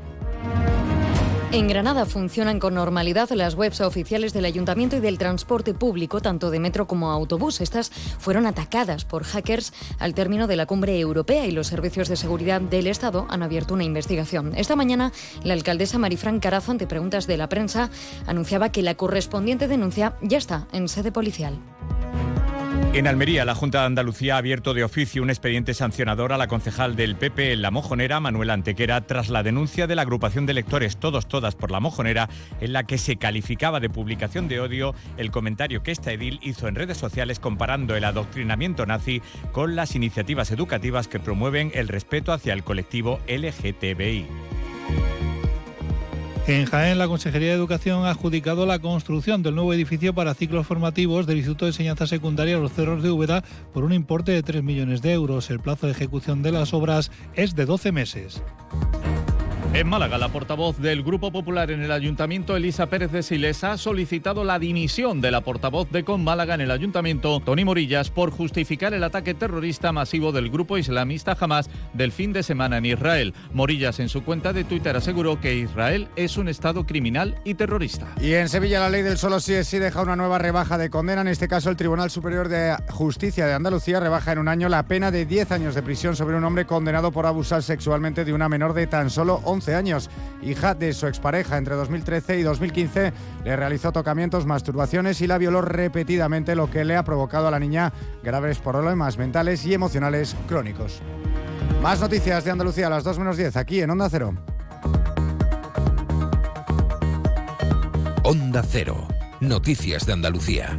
En Granada funcionan con normalidad las webs oficiales del ayuntamiento y del transporte público, tanto de metro como autobús. Estas fueron atacadas por hackers al término de la cumbre europea y los servicios de seguridad del Estado han abierto una investigación. Esta mañana, la alcaldesa Marifran Carazo, ante preguntas de la prensa, anunciaba que la correspondiente denuncia ya está en sede policial. En Almería, la Junta de Andalucía ha abierto de oficio un expediente sancionador a la concejal del PP en La Mojonera, Manuela Antequera, tras la denuncia de la agrupación de lectores Todos Todas por La Mojonera, en la que se calificaba de publicación de odio el comentario que esta edil hizo en redes sociales comparando el adoctrinamiento nazi con las iniciativas educativas que promueven el respeto hacia el colectivo LGTBI. En Jaén, la Consejería de Educación ha adjudicado la construcción del nuevo edificio para ciclos formativos del Instituto de Enseñanza Secundaria Los Cerros de Úbeda por un importe de 3 millones de euros. El plazo de ejecución de las obras es de 12 meses. En Málaga, la portavoz del Grupo Popular en el Ayuntamiento, Elisa Pérez de Siles, ha solicitado la dimisión de la portavoz de Con Málaga en el Ayuntamiento, Tony Morillas, por justificar el ataque terrorista masivo del grupo islamista Hamas del fin de semana en Israel. Morillas en su cuenta de Twitter aseguró que Israel es un Estado criminal y terrorista. Y en Sevilla la ley del solo sí es sí deja una nueva rebaja de condena. En este caso el Tribunal Superior de Justicia de Andalucía rebaja en un año la pena de 10 años de prisión sobre un hombre condenado por abusar sexualmente de una menor de tan solo 11 años, hija de su expareja. Entre 2013 y 2015 le realizó tocamientos, masturbaciones y la violó repetidamente, lo que le ha provocado a la niña graves problemas mentales y emocionales crónicos. Más noticias de Andalucía a las 2 menos 10 aquí en Onda Cero. Onda Cero. Noticias de Andalucía.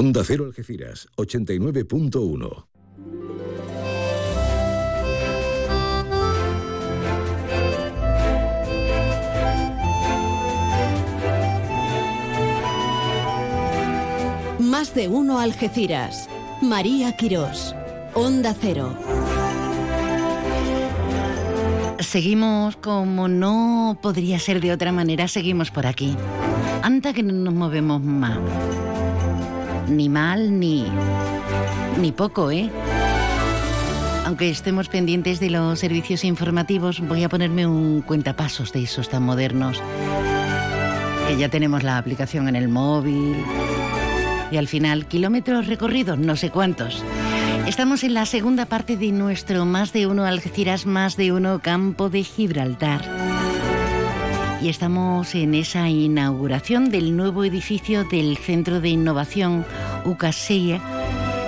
Onda Cero Algeciras, 89.1. Más de uno Algeciras. María Quirós. Onda Cero. Seguimos como no podría ser de otra manera, seguimos por aquí. Anta que no nos movemos más. Ni mal ni. ni poco, ¿eh? Aunque estemos pendientes de los servicios informativos, voy a ponerme un cuentapasos de esos tan modernos. Que ya tenemos la aplicación en el móvil. Y al final, kilómetros recorridos, no sé cuántos. Estamos en la segunda parte de nuestro Más de Uno Algeciras, Más de Uno Campo de Gibraltar. Y estamos en esa inauguración del nuevo edificio del Centro de Innovación UCASEIE,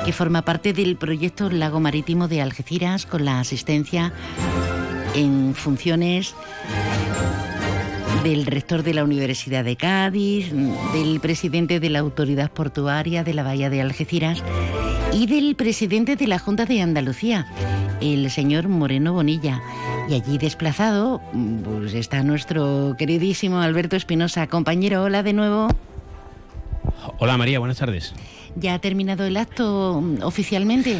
que forma parte del proyecto Lago Marítimo de Algeciras con la asistencia en funciones del rector de la Universidad de Cádiz, del presidente de la Autoridad Portuaria de la Bahía de Algeciras y del presidente de la Junta de Andalucía, el señor Moreno Bonilla. Y allí desplazado pues está nuestro queridísimo Alberto Espinosa. Compañero, hola de nuevo. Hola María, buenas tardes. ¿Ya ha terminado el acto mm, oficialmente?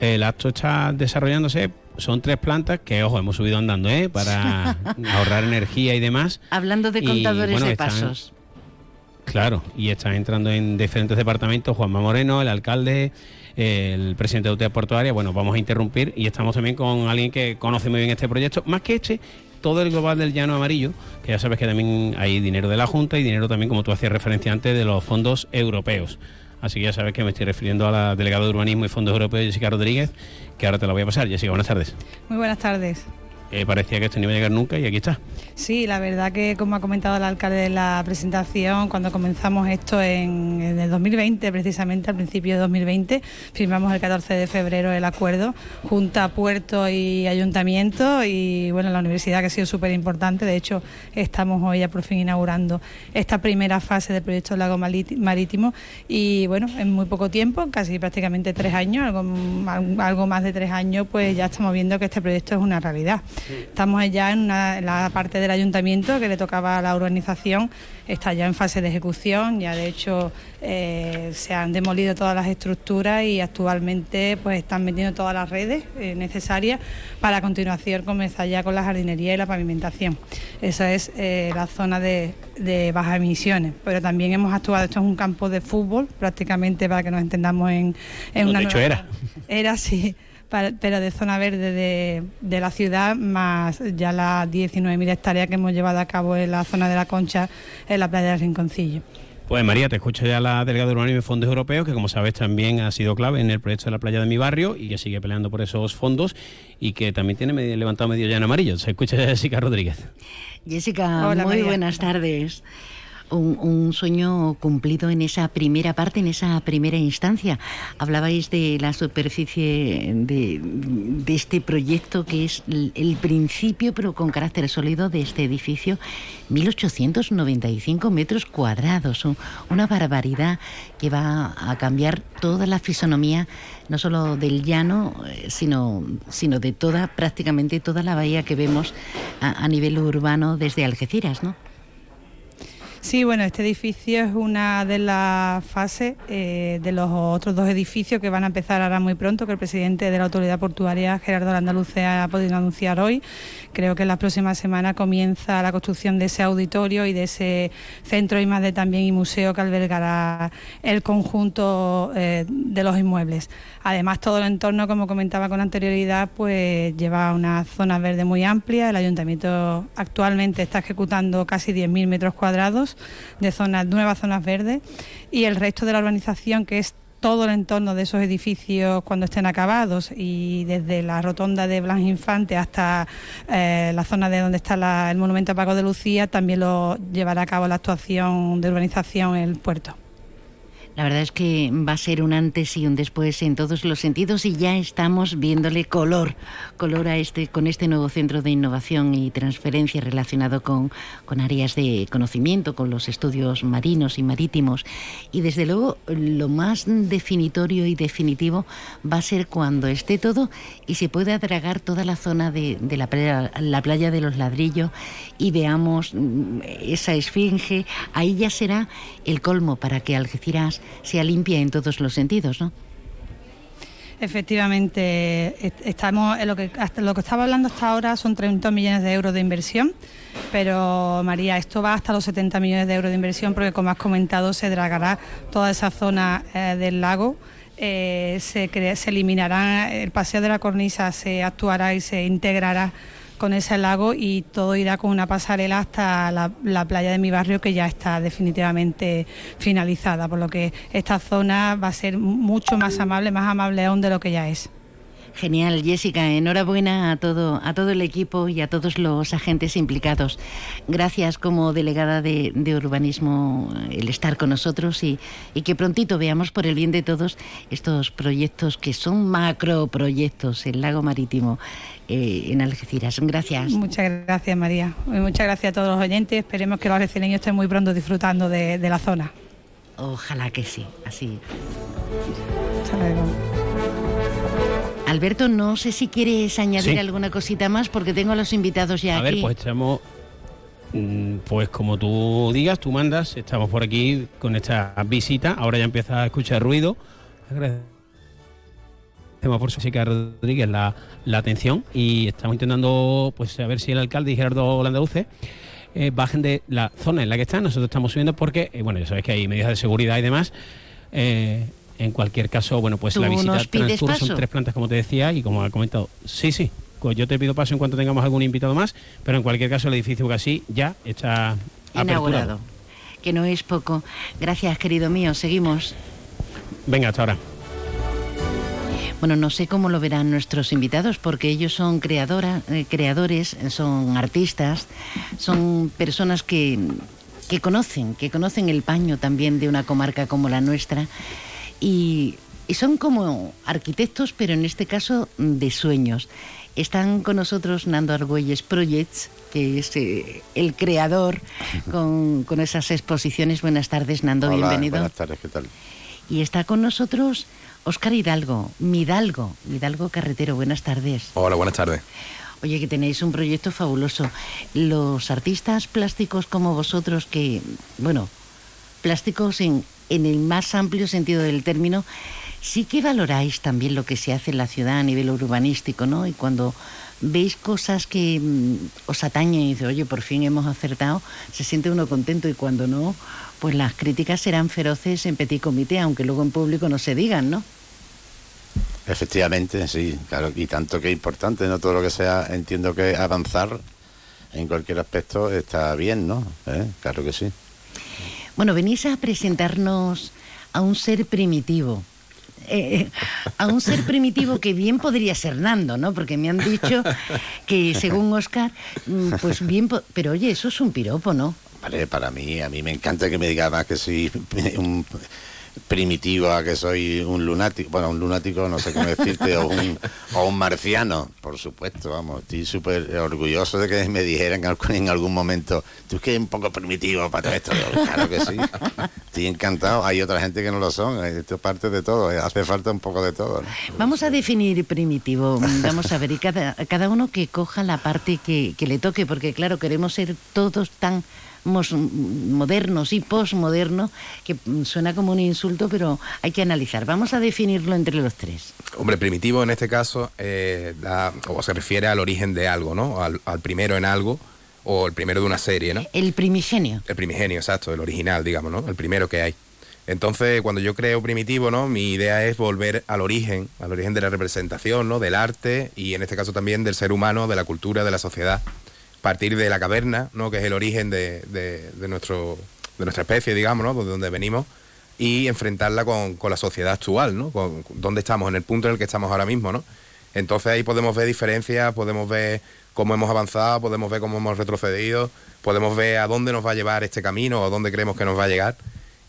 El acto está desarrollándose. Son tres plantas que, ojo, hemos subido andando, ¿eh? Para ahorrar energía y demás. Hablando de Y, contadores bueno, de están- pasos. Claro, y están entrando en diferentes departamentos, Juanma Moreno, el alcalde, el presidente de Autoridad Portuaria. Bueno, vamos a interrumpir y estamos también con alguien que conoce muy bien este proyecto, más que este, todo el global del llano amarillo, que ya sabes que también hay dinero de la Junta y dinero también, como tú hacías referencia antes, de los fondos europeos. Así que ya sabes que me estoy refiriendo a la delegada de Urbanismo y Fondos Europeos, Jessica Rodríguez, que ahora te la voy a pasar. Jessica, buenas tardes. Muy buenas tardes. Eh, parecía que esto no iba a llegar nunca y aquí está. Sí, la verdad que como ha comentado el alcalde en la presentación, cuando comenzamos esto en, el 2020, precisamente al principio de 2020, firmamos el 14 de febrero el acuerdo, Junta, Puerto y Ayuntamiento y bueno, la universidad que ha sido súper importante, de hecho estamos hoy ya por fin inaugurando esta primera fase del proyecto del lago marítimo y bueno, en muy poco tiempo, casi prácticamente tres años, algo, algo más de tres años, pues ya estamos viendo que este proyecto es una realidad. Estamos ya en, una, en, la parte del ayuntamiento que le tocaba a la urbanización, está ya en fase de ejecución, ya de hecho eh, se han demolido todas las estructuras y actualmente pues están metiendo todas las redes eh, necesarias para a continuación comenzar ya con la jardinería y la pavimentación. Esa es eh, la zona de, de bajas emisiones, pero también hemos actuado, esto es un campo de fútbol prácticamente para que nos entendamos en, en no, una... De hecho nueva... era. Era así pero de zona verde de, de, la ciudad, más ya las 19.000 hectáreas que hemos llevado a cabo en la zona de la Concha, en la playa del Rinconcillo. Pues María, te escucha ya la delegada de Urbanismo y Fondos Europeos, que como sabes también ha sido clave en el proyecto de la playa de mi barrio y que sigue peleando por esos fondos y que también tiene medio, levantado medio ya en amarillo. Se escucha ya Jessica Rodríguez. Jessica, Hola, muy María. buenas tardes. Un, sueño cumplido en esa primera parte, en esa primera instancia. Hablabais de la superficie de, este proyecto que es el, principio, pero con carácter sólido, de este edificio. 1.895 metros cuadrados, una barbaridad que va a cambiar toda la fisonomía, no solo del llano, sino, sino de toda, prácticamente toda la bahía que vemos a, a nivel urbano desde Algeciras, ¿no? Sí, bueno, este edificio es una de las fases eh, de los otros dos edificios que van a empezar ahora muy pronto, que el presidente de la Autoridad Portuaria, Gerardo Landaluce, ha podido anunciar hoy. Creo que en las próximas semanas comienza la construcción de ese auditorio y de ese centro y más de también y museo que albergará el conjunto eh, de los inmuebles. Además, todo el entorno, como comentaba con anterioridad, pues lleva una zona verde muy amplia. El ayuntamiento actualmente está ejecutando casi 10.000 metros cuadrados de zonas nuevas zonas verdes y el resto de la urbanización que es todo el entorno de esos edificios cuando estén acabados y desde la rotonda de Blas Infante hasta eh, la zona de donde está la, el monumento a Paco de Lucía también lo llevará a cabo la actuación de urbanización en el puerto. La verdad es que va a ser un antes y un después en todos los sentidos y ya estamos viéndole color, color a este, con este nuevo centro de innovación y transferencia relacionado con, con áreas de conocimiento, con los estudios marinos y marítimos. Y desde luego lo más definitorio y definitivo va a ser cuando esté todo y se pueda dragar toda la zona de, de la, playa, la playa de los ladrillos y veamos esa esfinge. Ahí ya será el colmo para que Algeciras sea limpia en todos los sentidos, ¿no? Efectivamente, estamos en lo que hasta lo que estaba hablando hasta ahora son 30 millones de euros de inversión, pero María, esto va hasta los 70 millones de euros de inversión porque como has comentado se dragará toda esa zona eh, del lago. Eh, se, crea, se eliminará el paseo de la cornisa, se actuará y se integrará con ese lago y todo irá con una pasarela hasta la, la, playa de mi barrio que ya está definitivamente finalizada, por lo que esta zona va a ser mucho más amable, más amable aún de lo que ya es. Genial, Jessica. Enhorabuena a todo, a todo el equipo y a todos los agentes implicados. Gracias como delegada de, de urbanismo el estar con nosotros y, y, que prontito veamos por el bien de todos estos proyectos que son macroproyectos, el lago marítimo eh, en Algeciras. Gracias. Muchas gracias, María. Muchas gracias a todos los oyentes. Esperemos que los algecireños estén muy pronto disfrutando de, de la zona. Ojalá que sí, así. Hasta luego. Alberto, no sé si quieres añadir sí. alguna cosita más porque tengo a los invitados ya a aquí. ver, pues estamos, pues como tú digas, tú mandas, estamos por aquí con esta visita, ahora ya empieza a escuchar ruido. Agradecemos por Jessica Rodríguez la, la, atención y estamos intentando pues a ver si el alcalde y Gerardo Landaluce eh, bajen de la zona en la que están. Nosotros estamos subiendo porque, eh, bueno, ya sabéis que hay medidas de seguridad y demás. Eh, en cualquier caso, bueno, pues la visita transcurre, son tres plantas, como te decía, y como ha comentado. Sí, sí. Pues yo te pido paso en cuanto tengamos algún invitado más, pero en cualquier caso el edificio casi ya está inaugurado. Que no es poco. Gracias, querido mío. Seguimos. Venga, hasta ahora. Bueno, no sé cómo lo verán nuestros invitados, porque ellos son creadora, eh, creadores, son artistas, son personas que, que conocen, que conocen el paño también de una comarca como la nuestra. Y, y son como arquitectos, pero en este caso de sueños. Están con nosotros Nando Argüelles Projects, que es eh, el creador con, con, esas exposiciones. Buenas tardes, Nando, Hola, bienvenido. Buenas tardes, ¿qué tal? Y está con nosotros Óscar Hidalgo, Midalgo, Hidalgo Carretero. Buenas tardes. Hola, buenas tardes. Oye, que tenéis un proyecto fabuloso. Los artistas plásticos como vosotros, que, bueno, plásticos en, en el más amplio sentido del término, sí que valoráis también lo que se hace en la ciudad a nivel urbanístico, ¿no? Y cuando veis cosas que mm, os atañen y dices, oye, por fin hemos acertado, se siente uno contento y cuando no, pues las críticas serán feroces en petit comité, aunque luego en público no se digan, ¿no? Efectivamente, sí, claro, y tanto que es importante, ¿no? Todo lo que sea, entiendo que avanzar en cualquier aspecto está bien, ¿no? ¿Eh? Claro que sí. Bueno, venís a presentarnos a un ser primitivo. Eh, a un ser primitivo que bien podría ser Nando, ¿no? Porque me han dicho que según Oscar, mm, pues bien, pero oye, eso es un piropo, ¿no? Vale, para mí, a mí me encanta que me diga más que soy un primitivo a que soy un lunático, bueno, un lunático, no sé cómo decirte, o, un, o un marciano, por supuesto, vamos, estoy súper orgulloso de que me dijeran en algún momento, tú es que eres un poco primitivo para todo esto, claro que sí, estoy encantado, hay otra gente que no lo son, esto es parte de todo, hace falta un poco de todo. Vamos a definir primitivo, vamos a ver, y cada, cada uno que coja la parte que, que le toque, porque claro, queremos ser todos tan modernos y posmodernos, que suena como un insulto, pero hay que analizar. Vamos a definirlo entre los tres. Hombre, primitivo en este caso eh, da, o se refiere al origen de algo, ¿no? Al, al, primero en algo o el primero de una serie, ¿no? El primigenio. El primigenio, exacto, el original, digamos, ¿no? El primero que hay. Entonces, cuando yo creo primitivo, ¿no? Mi idea es volver al origen, al origen de la representación, ¿no? Del arte y en este caso también del ser humano, de la cultura, de la sociedad partir de la caverna, ¿no? que es el origen de, de, nuestro, de nuestra especie, digamos, ¿no? de donde venimos, y enfrentarla con, con la sociedad actual, ¿no? con dónde estamos, en el punto en el que estamos ahora mismo. ¿no? Entonces ahí podemos ver diferencias, podemos ver cómo hemos avanzado, podemos ver cómo hemos retrocedido, podemos ver a dónde nos va a llevar este camino o dónde creemos que nos va a llegar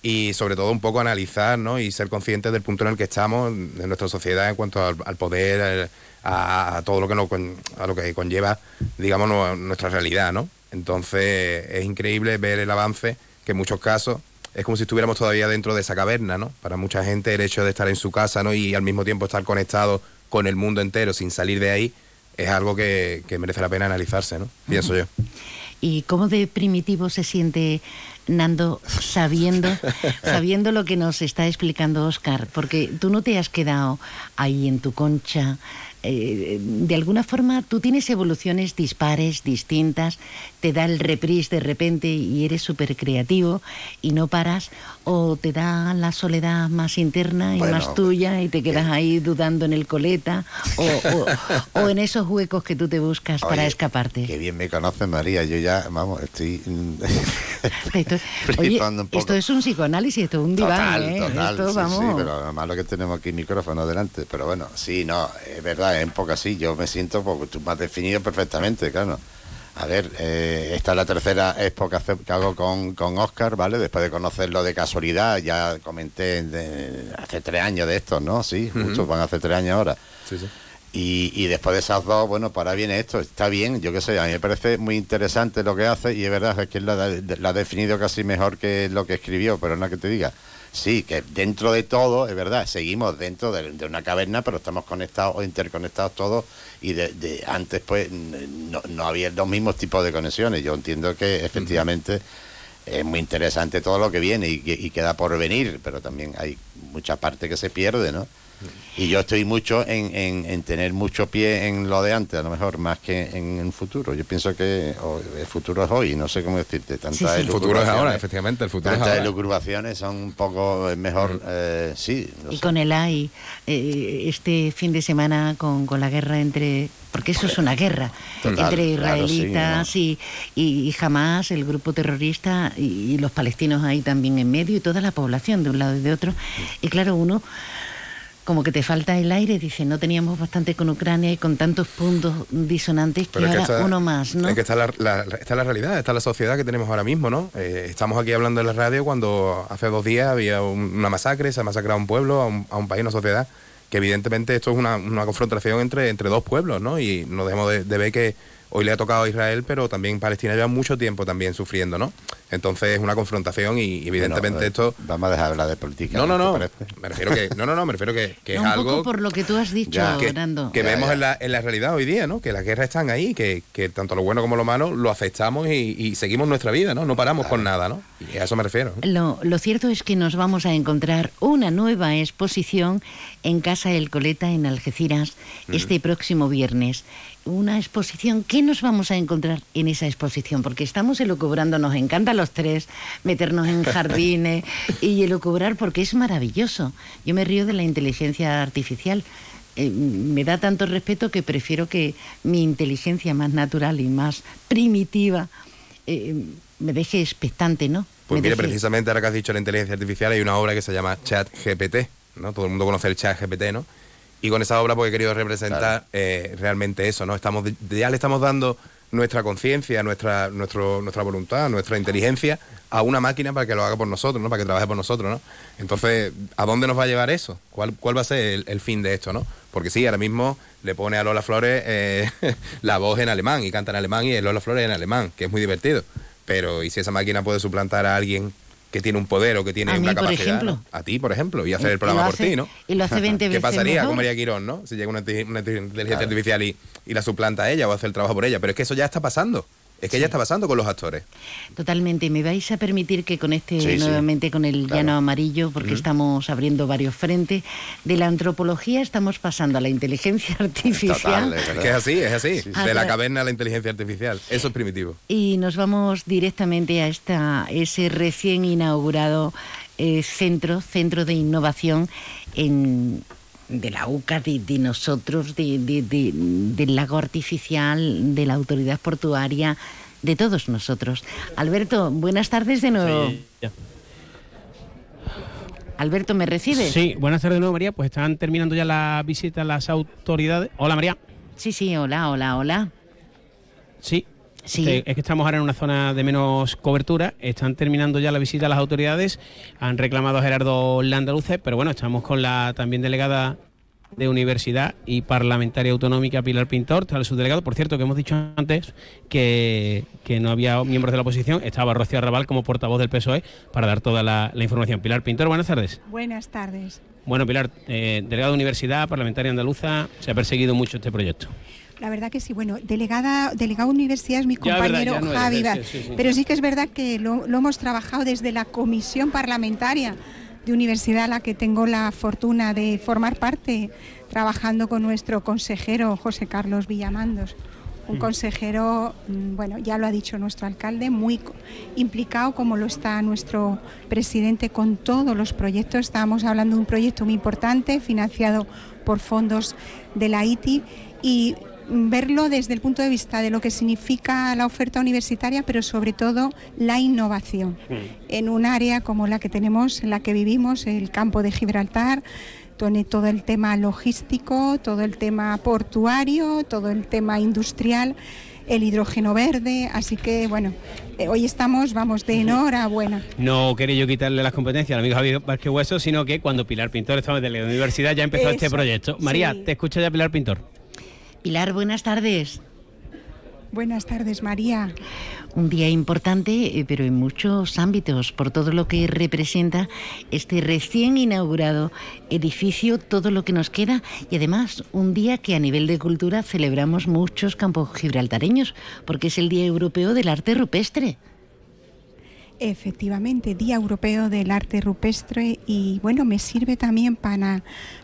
y sobre todo un poco analizar ¿no? y ser conscientes del punto en el que estamos en nuestra sociedad en cuanto al, al poder, a, a, todo lo que nos, a lo que conlleva, digamos, no, nuestra realidad, ¿no? Entonces es increíble ver el avance que en muchos casos es como si estuviéramos todavía dentro de esa caverna, ¿no? Para mucha gente el hecho de estar en su casa, ¿no? Y al mismo tiempo estar conectado con el mundo entero sin salir de ahí es algo que, que merece la pena analizarse, ¿no? Pienso yo. ¿Y cómo de primitivo se siente Nando, sabiendo, sabiendo lo que nos está explicando Oscar, porque tú no te has quedado ahí en tu concha. Eh, de alguna forma tú tienes evoluciones dispares, distintas, te da el reprise de repente y eres súper creativo y no paras, o te da la soledad más interna y bueno, más tuya y te quedas eh, ahí dudando en el coleta, o, o, o, en esos huecos que tú te buscas oye, para escaparte. Qué bien me conoces, María, yo ya, vamos, estoy... esto, oye, esto es un psicoanálisis, esto es un diván, total, ¿eh? Total, esto, sí, vamos... sí, pero lo malo que tenemos aquí micrófono delante, pero bueno, sí, no, es verdad, es un poco así, yo me siento, porque tú me has definido perfectamente, claro. A ver, eh, esta es la tercera expo que, hago con, con, Oscar, ¿vale? Después de conocerlo de casualidad, ya comenté de, hace tres años de estos, ¿no? Sí, uh -huh. muchos van hace tres años ahora. Sí, sí. Y, y, después de esas dos, bueno, para viene esto, está bien, yo qué sé, a mí me parece muy interesante lo que hace y es verdad es que él lo ha definido casi mejor que lo que escribió, pero no que te diga. Sí, que dentro de todo, es verdad, seguimos dentro de, de una caverna, pero estamos conectados o interconectados todos y de, de antes pues no, no, había los mismos tipos de conexiones. Yo entiendo que efectivamente uh -huh. es muy interesante todo lo que viene y, y, queda por venir, pero también hay mucha parte que se pierde, ¿no? Y yo estoy mucho en, en, en, tener mucho pie en lo de antes, a lo mejor, más que en el futuro. Yo pienso que oh, el futuro es hoy, no sé cómo decirte. Tantas sí, sí. El futuro es ahora, efectivamente, el futuro tantas es ahora. elucubraciones son un poco mejor, mm. eh, sí. No y sé. con el AI, eh, este fin de semana con, con la guerra entre porque eso es una guerra Total, entre claro, sí, israelitas y, y, Hamas, el grupo terrorista, y, y los palestinos ahí también en medio, y toda la población de un lado y de otro. Y claro, uno como que te falta el aire, dice, no teníamos bastante con Ucrania y con tantos puntos disonantes que Pero ahora uno más, ¿no? Es que está la, la- está la realidad, está la sociedad que tenemos ahora mismo, ¿no? Eh, estamos aquí hablando en la radio cuando hace dos días había un- una masacre, se ha masacrado a un pueblo, a un, a un país, una sociedad, que evidentemente esto es una, una confrontación entre, entre dos pueblos, ¿no? Y no debemos de, de ver que hoy le ha tocado a Israel, pero también Palestina lleva mucho tiempo también sufriendo, ¿no? Entonces es una confrontación y, evidentemente Bueno, eh, esto... Vamos a dejar de hablar de política. No, no, ¿te no. Me refiero que... No, no, no, me refiero que, que es un algo... poco por lo que tú has dicho, Ya, que, Nando. que vemos En, la, en la realidad hoy día, ¿no? Que las guerras están ahí, que, que tanto lo bueno como lo malo lo aceptamos y, y seguimos nuestra vida, ¿no? No paramos con nada, ¿no? Y a eso me refiero. ¿no? Lo, lo cierto es que nos vamos a encontrar una nueva exposición en Casa El Coleta, en Algeciras, este próximo viernes. Una exposición, ¿qué nos vamos a encontrar en esa exposición? Porque estamos elucubrando, nos encanta a los tres meternos en jardines y elucubrar porque es maravilloso. Yo me río de la inteligencia artificial. Eh, me da tanto respeto que prefiero que mi inteligencia más natural y más primitiva eh, me deje expectante, ¿no? Pues Me mire, deje- precisamente ahora que has dicho la inteligencia artificial, hay una obra que se llama Chat GPT, ¿no? Todo el mundo conoce el Chat GPT, ¿no? Y con esa obra pues he querido representar eh, realmente eso, ¿no? Estamos, ya le estamos dando nuestra conciencia, nuestra, nuestro, nuestra voluntad, nuestra inteligencia a una máquina para que lo haga por nosotros, ¿no? Para que trabaje por nosotros, ¿no? Entonces, ¿a dónde nos va a llevar eso? ¿Cuál, cuál va a ser el, el fin de esto, no? Porque sí, ahora mismo le pone a Lola Flores eh, la voz en alemán y canta en alemán y Lola Flores en alemán, que es muy divertido. Pero, ¿y si esa máquina puede suplantar a alguien que tiene un poder o que tiene A mí, una por capacidad? ejemplo. ¿no? A ti, por ejemplo, y hacer Y- el programa por ti, ¿no? y lo hace 20 ¿Qué veces pasaría mejor. con María Quirón, no? Si llega una inteligencia artificial y, y la suplanta a ella o hace el trabajo por ella. Pero es que eso ya está pasando. Es que ya está pasando con los actores. Totalmente. ¿Me vais a permitir que conecte Sí, sí. nuevamente con el llano amarillo? Porque estamos abriendo varios frentes. De la antropología estamos pasando a la inteligencia artificial. es que es así, es así. sí. De la caverna a la inteligencia artificial. Eso es primitivo. Y nos vamos directamente a esta, ese recién inaugurado eh, centro, centro de innovación en, de la UCA, de, de nosotros, de, de- de- del lago artificial, de la autoridad portuaria, de todos nosotros. Alberto, buenas tardes de nuevo. Alberto, ¿me recibes? Sí, buenas tardes de nuevo, María. Pues están terminando ya la visita a las autoridades. Hola, María. Sí, sí, hola, hola, hola. Sí. Sí. Este, es que estamos ahora en una zona de menos cobertura. Están terminando ya la visita a las autoridades. Han reclamado a Gerardo Landaluce, pero bueno, estamos con la también delegada de Universidad y Parlamentaria Autonómica Pilar Pintor, está el subdelegado. Por cierto, que hemos dicho antes que, que no había miembros de la oposición. Estaba Rocío Arrabal como portavoz del PSOE para dar toda la, la información. Pilar Pintor, buenas tardes. Buenas tardes. Bueno, Pilar, eh, delegado de Universidad, parlamentaria andaluza, se ha perseguido mucho este proyecto. La verdad que sí, bueno, delegada, delegado universidad es mi Ya, verdad, compañero ya no Javi, sí, sí, sí. pero sí que es verdad que lo, lo hemos trabajado desde la comisión parlamentaria de universidad a la que tengo la fortuna de formar parte, trabajando con nuestro consejero José Carlos Villamandos. Un consejero, mm, bueno, ya lo ha dicho nuestro alcalde, muy implicado como lo está nuestro presidente con todos los proyectos. Estábamos hablando de un proyecto muy importante, financiado por fondos de la ITI y mm, verlo desde el punto de vista de lo que significa la oferta universitaria, pero sobre todo la innovación en un área como la que tenemos, en la que vivimos, el campo de Gibraltar, tiene todo el tema logístico, todo el tema portuario, todo el tema industrial, el hidrógeno verde, así que bueno, eh, hoy estamos, vamos, de enhorabuena. No quería yo quitarle las competencias al amigo Javier Vázquez Hueso, sino que cuando Pilar Pintor estaba de la universidad ya empezó este proyecto. María, sí. te escucha ya Pilar Pintor. Pilar, buenas tardes. Buenas tardes, María. Un día importante, eh, pero en muchos ámbitos, por todo lo que representa este recién inaugurado edificio, todo lo que nos queda, y además un día que a nivel de cultura celebramos muchos campos gibraltareños, porque es el Día Europeo del Arte Rupestre. Efectivamente, Día Europeo del Arte Rupestre y bueno, me sirve también para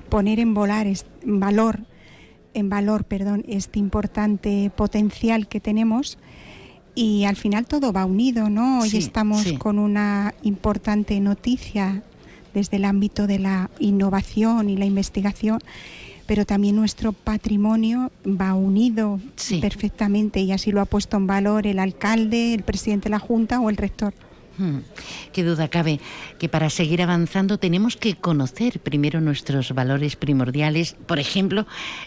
poner en, volar, en valor, en valor, perdón, este importante potencial que tenemos y al final todo va unido, ¿no? Hoy Sí, estamos sí. con una importante noticia desde el ámbito de la innovación y la investigación, pero también nuestro patrimonio va unido perfectamente y así lo ha puesto en valor el alcalde, el presidente de la Junta o el rector. Hmm. Qué duda cabe que para seguir avanzando tenemos que conocer primero nuestros valores primordiales, por ejemplo,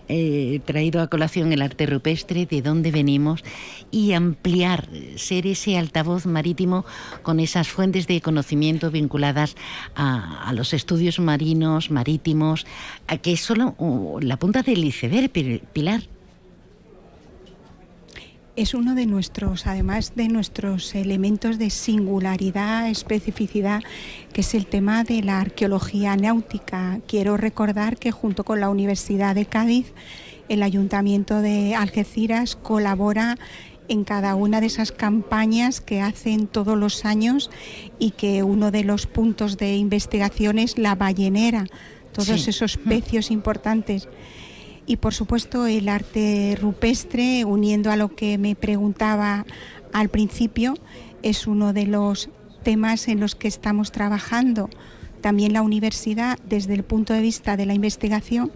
eh, traído a colación el arte rupestre, de dónde venimos, y ampliar, ser ese altavoz marítimo con esas fuentes de conocimiento vinculadas a, los estudios marinos, marítimos, a que es solo uh, la punta del iceberg, Pilar es uno de nuestros, además de nuestros elementos de singularidad, especificidad, que es el tema de la arqueología náutica. Quiero recordar que junto con la Universidad de Cádiz, el Ayuntamiento de Algeciras colabora en cada una de esas campañas que hacen todos los años y que uno de los puntos de investigación es la ballenera, todos esos pecios importantes y por supuesto el arte rupestre, uniendo a lo que me preguntaba al principio, es uno de los temas en los que estamos trabajando. También la universidad desde el punto de vista de la investigación,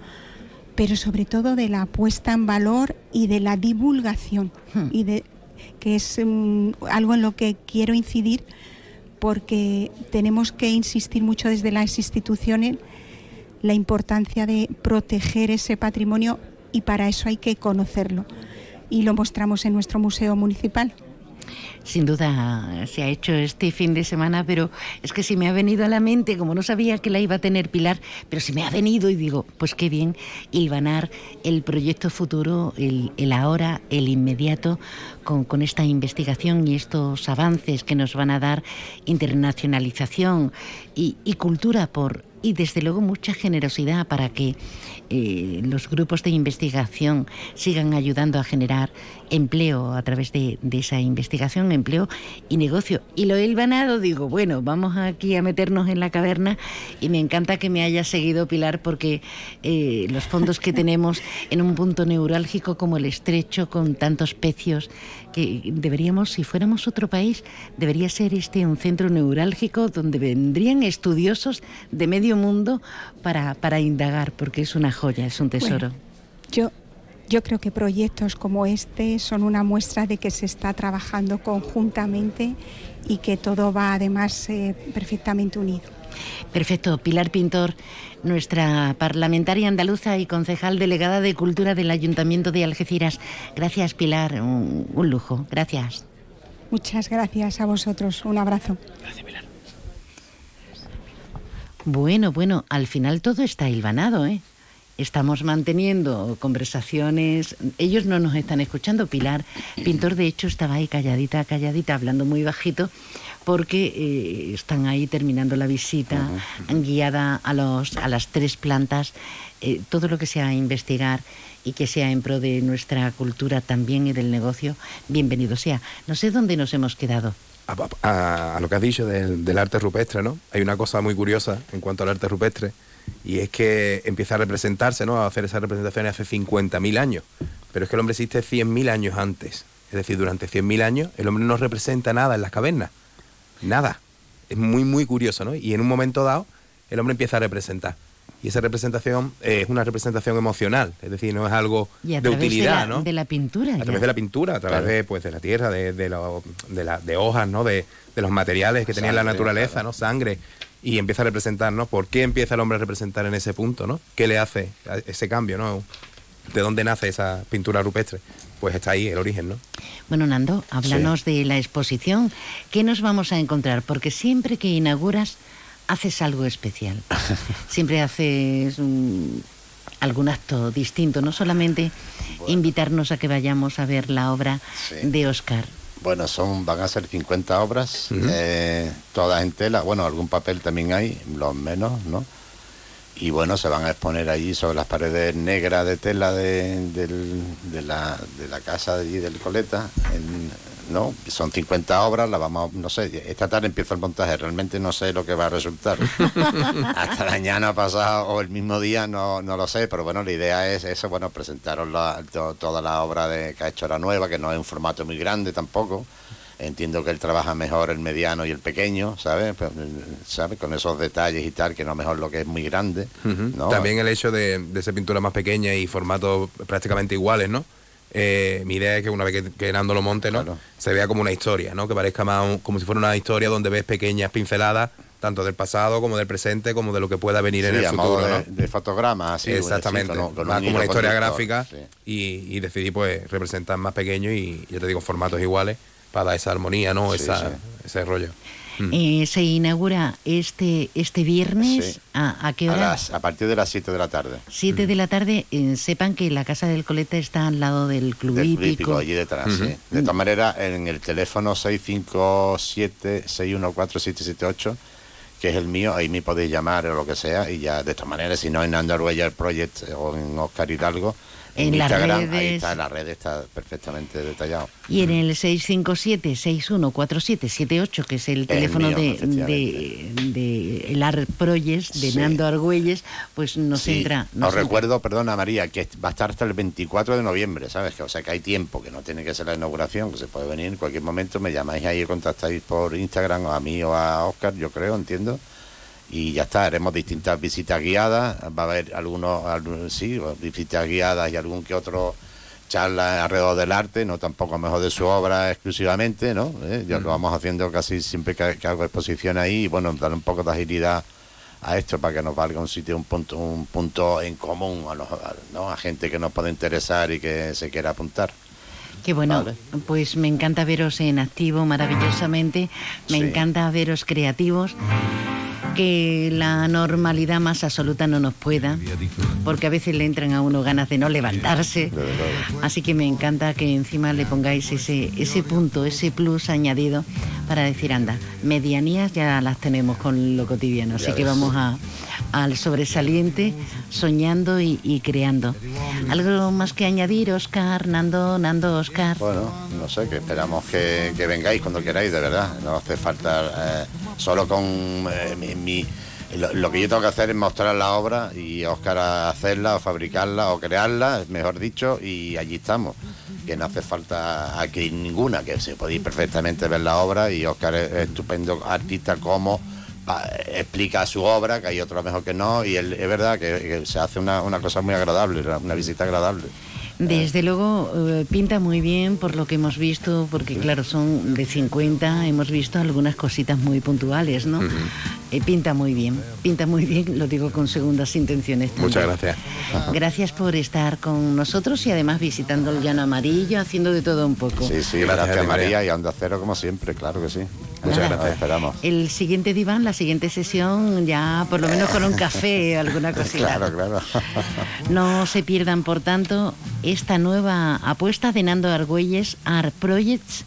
pero sobre todo de la puesta en valor y de la divulgación, hmm. y de, que es mm, algo en lo que quiero incidir porque tenemos que insistir mucho desde las instituciones la importancia de proteger ese patrimonio y para eso hay que conocerlo. Y lo mostramos en nuestro museo municipal. Sin duda se ha hecho este fin de semana, pero es que si me ha venido a la mente, como no sabía que la iba a tener Pilar, pero si me ha venido y digo, pues qué bien, hilvanar el proyecto futuro, el, ahora, el inmediato, con, esta investigación y estos avances que nos van a dar internacionalización y, y cultura por y desde luego mucha generosidad para que eh, los grupos de investigación sigan ayudando a generar empleo a través de, esa investigación, empleo y negocio. Y lo he ganado, digo, bueno, vamos aquí a meternos en la caverna y me encanta que me haya seguido Pilar porque eh, los fondos que tenemos en un punto neurálgico como el estrecho, con tantos pecios, que deberíamos, si fuéramos otro país, debería ser este un centro neurálgico donde vendrían estudiosos de medio mundo para, para indagar, porque es una joya, es un tesoro. yo, yo creo que proyectos como este son una muestra de que se está trabajando conjuntamente y que todo va además eh, perfectamente unido. Perfecto. Pilar Pintor, nuestra parlamentaria andaluza y concejal delegada de Cultura del Ayuntamiento de Algeciras. Gracias, Pilar. Un, un lujo. Gracias. Muchas gracias a vosotros. Un abrazo. Gracias, Pilar. Bueno, bueno, al final todo está hilvanado, ¿eh? Estamos manteniendo conversaciones. Ellos no nos están escuchando. Pilar Pintor, de hecho, estaba ahí calladita, calladita, hablando muy bajito, porque eh, están ahí terminando la visita, guiada a, los, a las tres plantas. Eh, todo lo que sea investigar y que sea en pro de nuestra cultura también y del negocio, bienvenido sea. No sé dónde nos hemos quedado. A, lo que has dicho del, del, arte rupestre, ¿no? Hay una cosa muy curiosa en cuanto al arte rupestre, y es que empieza a representarse, ¿no? A hacer esas representaciones hace 50.000 años. Pero es que el hombre existe 100.000 años antes. Es decir, durante 100.000 años el hombre no representa nada en las cavernas. Nada. Es muy, muy curioso, ¿no? Y en un momento dado el hombre empieza a representar. Y esa representación es una representación emocional, es decir, no es algo de utilidad, de la, ¿no? De la pintura. A través de la pintura, a través de, pues, de la tierra, de, de, de, la, de hojas, ¿no? De, los materiales que tenía la naturaleza, ¿no? Sangre. Y empieza a representar, ¿no? ¿Por qué empieza el hombre a representar en ese punto, ¿no? ¿Qué le hace ese cambio, ¿no? ¿De dónde nace esa pintura rupestre? Pues está ahí el origen, ¿no? Bueno, Nando, háblanos de la exposición. ¿Qué nos vamos a encontrar? Porque siempre que inauguras haces algo especial. Siempre haces algún acto distinto, no solamente invitarnos a que vayamos a ver la obra de Oscar. Bueno, son van a ser 50 obras, eh, todas en tela. Bueno, algún papel también hay, los menos, ¿no? Y bueno, se van a exponer allí sobre las paredes negras de tela de, la, de la casa de allí del Coleta, en, ¿no? Son 50 obras, la vamos, no sé, esta tarde empieza el montaje, realmente no sé lo que va a resultar. Hasta mañana pasado o el mismo día no, no lo sé, pero bueno, la idea es eso, bueno, presentaros toda la obra de, que ha hecho la nueva, que no es un formato muy grande tampoco, entiendo que él trabaja mejor el mediano y el pequeño, ¿sabes? Pues, ¿Sabe? Con esos detalles y tal, que no mejor lo que es muy grande. ¿no? También el hecho de, de ser pintura más pequeña y formatos prácticamente iguales, ¿no? Eh, mi idea es que una vez que, que Nando lo monte, ¿no? Se vea como una historia, ¿no? Que parezca más un- como si fuera una historia donde ves pequeñas pinceladas, tanto del pasado como del presente, como de lo que pueda venir en el futuro, de, ¿no? de fotograma, así. Exactamente, con con más como una historia gráfica sí. y, y decidí pues representar más pequeño y ya te digo formatos iguales para dar esa armonía, ¿no? Sí, esa. Ese rollo. Mm. Eh, se inaugura este, este viernes. Sí. ¿A, a qué A, hora? las- a partir de las 7 de la tarde. 7 de la tarde. Eh, sepan que la Casa del Coleta está al lado del Club Del Hípico. Hípico, allí detrás, sí. De todas maneras, en el teléfono 657-614-778, que es el mío, ahí me podéis llamar o lo que sea, y ya, de todas maneras, si no en Arguellar Project o en Oscar Hidalgo, en, En las Instagram, ahí redes. está, en la red está perfectamente detallado. Y en el 657-614778, que es el teléfono mío, de, de, de el Art Project, de Sí. Nando Argüelles, pues nos Sí. entra. Os nos entra. recuerdo, perdona María, que va a estar hasta el 24 de noviembre, ¿sabes? Que, o sea que hay tiempo, que no tiene que ser la inauguración, que se puede venir en cualquier momento, me llamáis ahí y contactáis por Instagram o a mí o a Oscar, yo creo, entiendo. Y ya está, haremos distintas visitas guiadas, va a haber algunos, sí, visitas guiadas y algún que otro charla alrededor del arte, no tampoco mejor de su obra exclusivamente, ¿no? ¿Eh? Ya lo vamos haciendo casi siempre que, que hago exposición ahí y bueno, dar un poco de agilidad a esto para que nos valga un sitio, un punto, un punto en común a, los- a- ¿no? a gente que nos puede interesar y que se quiera apuntar. Que bueno, pues me encanta veros en activo maravillosamente, me Sí. encanta veros creativos, que la normalidad más absoluta no nos pueda, porque a veces le entran a uno ganas de no levantarse. Así que me encanta que encima le pongáis ese, ese punto, ese plus añadido para decir, anda, medianías ya las tenemos con lo cotidiano, así que vamos a, al sobresaliente, soñando y, creando. ¿Algo más que añadir, Oscar, Nando, Nando, Oscar? Bueno, no sé, que esperamos que, vengáis cuando queráis, de verdad. No hace falta, eh, solo con eh, mi... lo, que yo tengo que hacer es mostrar la obra y Oscar hacerla o fabricarla o crearla, mejor dicho, y allí estamos. Que no hace falta aquí ninguna, que se podéis perfectamente ver la obra y Oscar es, es estupendo artista como explica su obra, que hay otro mejor que no, y él- es verdad que, que se hace una, una cosa muy agradable, una- una visita agradable. Desde luego eh, pinta muy bien por lo que hemos visto, porque claro, son de 50, hemos visto algunas cositas muy puntuales, ¿no? Eh, pinta muy bien, pinta muy bien, lo digo con segundas intenciones. también. Muchas gracias. Gracias por estar con nosotros y además visitando el llano amarillo, haciendo de todo un poco. Sí, sí, Gracias gracias, María y a Onda Cero como siempre, claro que sí. Muchas Nada, gracias. Esperamos. El siguiente diván, la siguiente sesión, ya por lo menos con un café alguna cosita. Claro, claro. No se pierdan, por tanto, esta nueva apuesta de Nando Argüelles Art Projects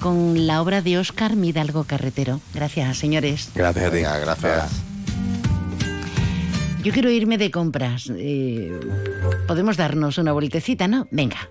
con la obra de Óscar Midalgo Carretero. Gracias, señores. Gracias gracias. Yo quiero irme de compras. Eh, Podemos darnos una vueltecita, ¿no? Venga.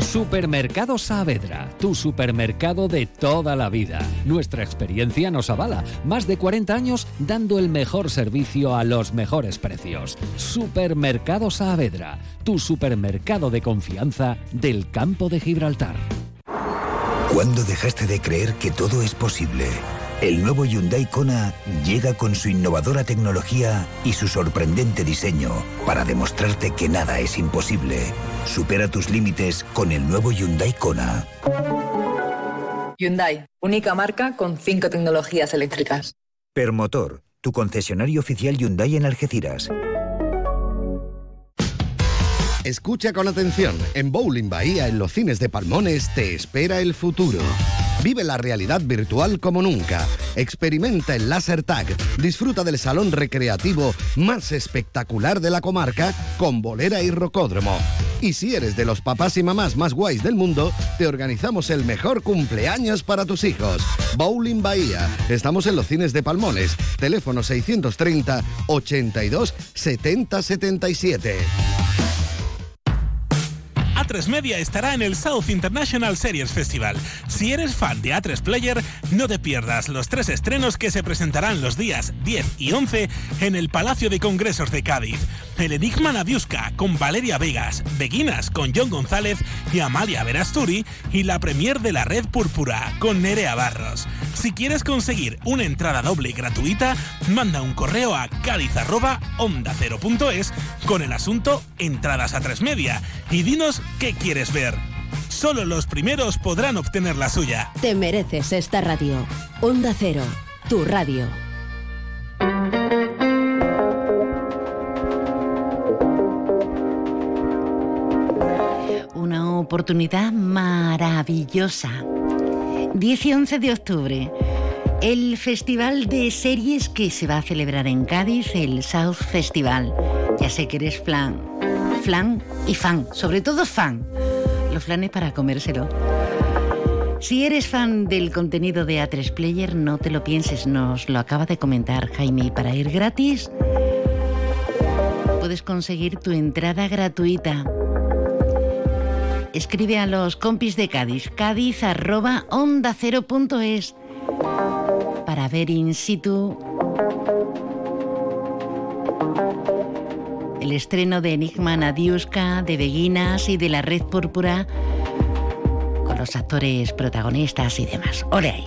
Supermercado Saavedra, tu supermercado de toda la vida. Nuestra experiencia nos avala. Más de 40 años dando el mejor servicio a los mejores precios. Supermercado Saavedra, tu supermercado de confianza del campo de Gibraltar. ¿Cuándo dejaste de creer que todo es posible? El nuevo Hyundai Kona llega con su innovadora tecnología y su sorprendente diseño para demostrarte que nada es imposible. Supera tus límites con el nuevo Hyundai Kona. Hyundai, única marca con cinco tecnologías eléctricas. Permotor, tu concesionario oficial Hyundai en Algeciras. Escucha con atención. En Bowling Bahía, en los cines de Palmones, te espera el futuro. Vive la realidad virtual como nunca. Experimenta el Laser Tag. Disfruta del salón recreativo más espectacular de la comarca con bolera y rocódromo. Y si eres de los papás y mamás más guays del mundo, te organizamos el mejor cumpleaños para tus hijos. Bowling Bahía. Estamos en los cines de Palmones. Teléfono 630 82 70 77. A3 Media estará en el South International Series Festival. Si eres fan de A3 Player, no te pierdas los tres estrenos que se presentarán los días 10 y 11 en el Palacio de Congresos de Cádiz. El Enigma Nadiuska con Valeria Vegas, Beguinas con John González y Amalia Verasturi y la premier de la Red Púrpura con Nerea Barros. Si quieres conseguir una entrada doble gratuita, manda un correo a cádiz@onda0.es con el asunto Entradas a 3 Media y dinos qué quieres ver. Solo los primeros podrán obtener la suya. Te mereces esta radio. Onda Cero, tu radio. Una oportunidad maravillosa. 10 y 11 de octubre. El festival de series que se va a celebrar en Cádiz, el South Festival. Ya sé que eres flan, flan y fan, sobre todo fan. Los flanes para comérselo. Si eres fan del contenido de A3 Player, no te lo pienses, nos lo acaba de comentar Jaime. Para ir gratis, puedes conseguir tu entrada gratuita. Escribe a los compis de Cádiz, cádiz arroba para ver in situ el estreno de Enigma Nadiuska, de Beguinas y de la Red Púrpura, con los actores protagonistas y demás. ¡Ole!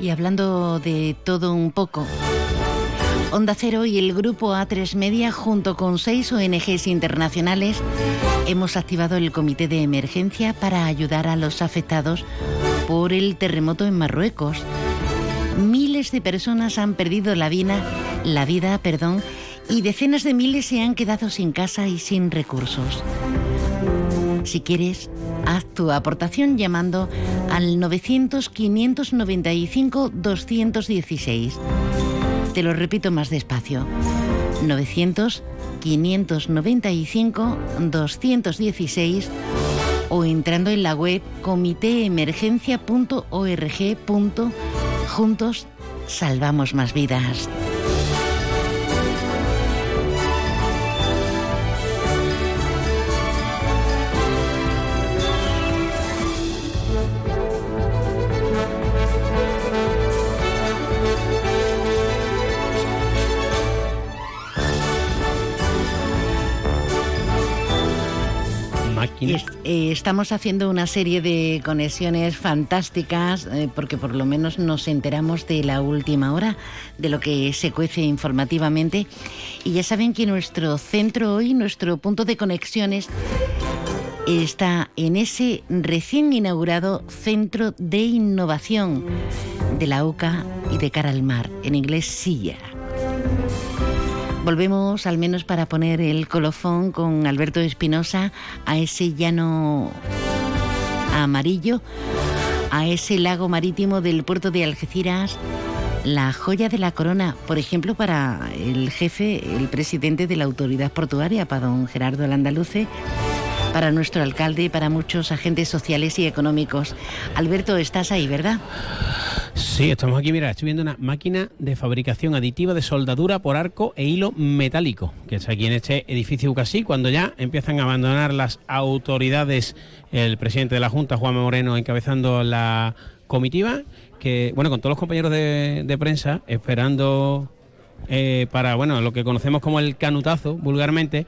Y hablando de todo un poco, Onda Cero y el grupo A3 Media, junto con seis ONGs internacionales, hemos activado el comité de emergencia para ayudar a los afectados por el terremoto en Marruecos. Miles de personas han perdido la vida, la vida, perdón, y decenas de miles se han quedado sin casa y sin recursos. Si quieres, haz tu aportación llamando al 900-595-216. Te lo repito más despacio. 900-595-216 o entrando en la web comitéemergencia.org. Juntos salvamos más vidas. Eh, estamos haciendo una serie de conexiones fantásticas eh, porque por lo menos nos enteramos de la última hora, de lo que se cuece informativamente. Y ya saben que nuestro centro hoy, nuestro punto de conexiones, está en ese recién inaugurado Centro de Innovación de la UCA y de Cara al Mar, en inglés SIA. Volvemos, al menos para poner el colofón con Alberto Espinosa, a ese llano amarillo, a ese lago marítimo del puerto de Algeciras, la joya de la corona, por ejemplo, para el jefe, el presidente de la autoridad portuaria, para don Gerardo Landaluce, para nuestro alcalde y para muchos agentes sociales y económicos. Alberto, estás ahí, ¿verdad? Sí, estamos aquí, mira, estoy viendo una máquina de fabricación aditiva de soldadura por arco e hilo metálico, que está aquí en este edificio UCASI, cuando ya empiezan a abandonar las autoridades, el presidente de la Junta, Juan Moreno, encabezando la comitiva, que, bueno, con todos los compañeros de, de prensa, esperando eh, para bueno lo que conocemos como el canutazo vulgarmente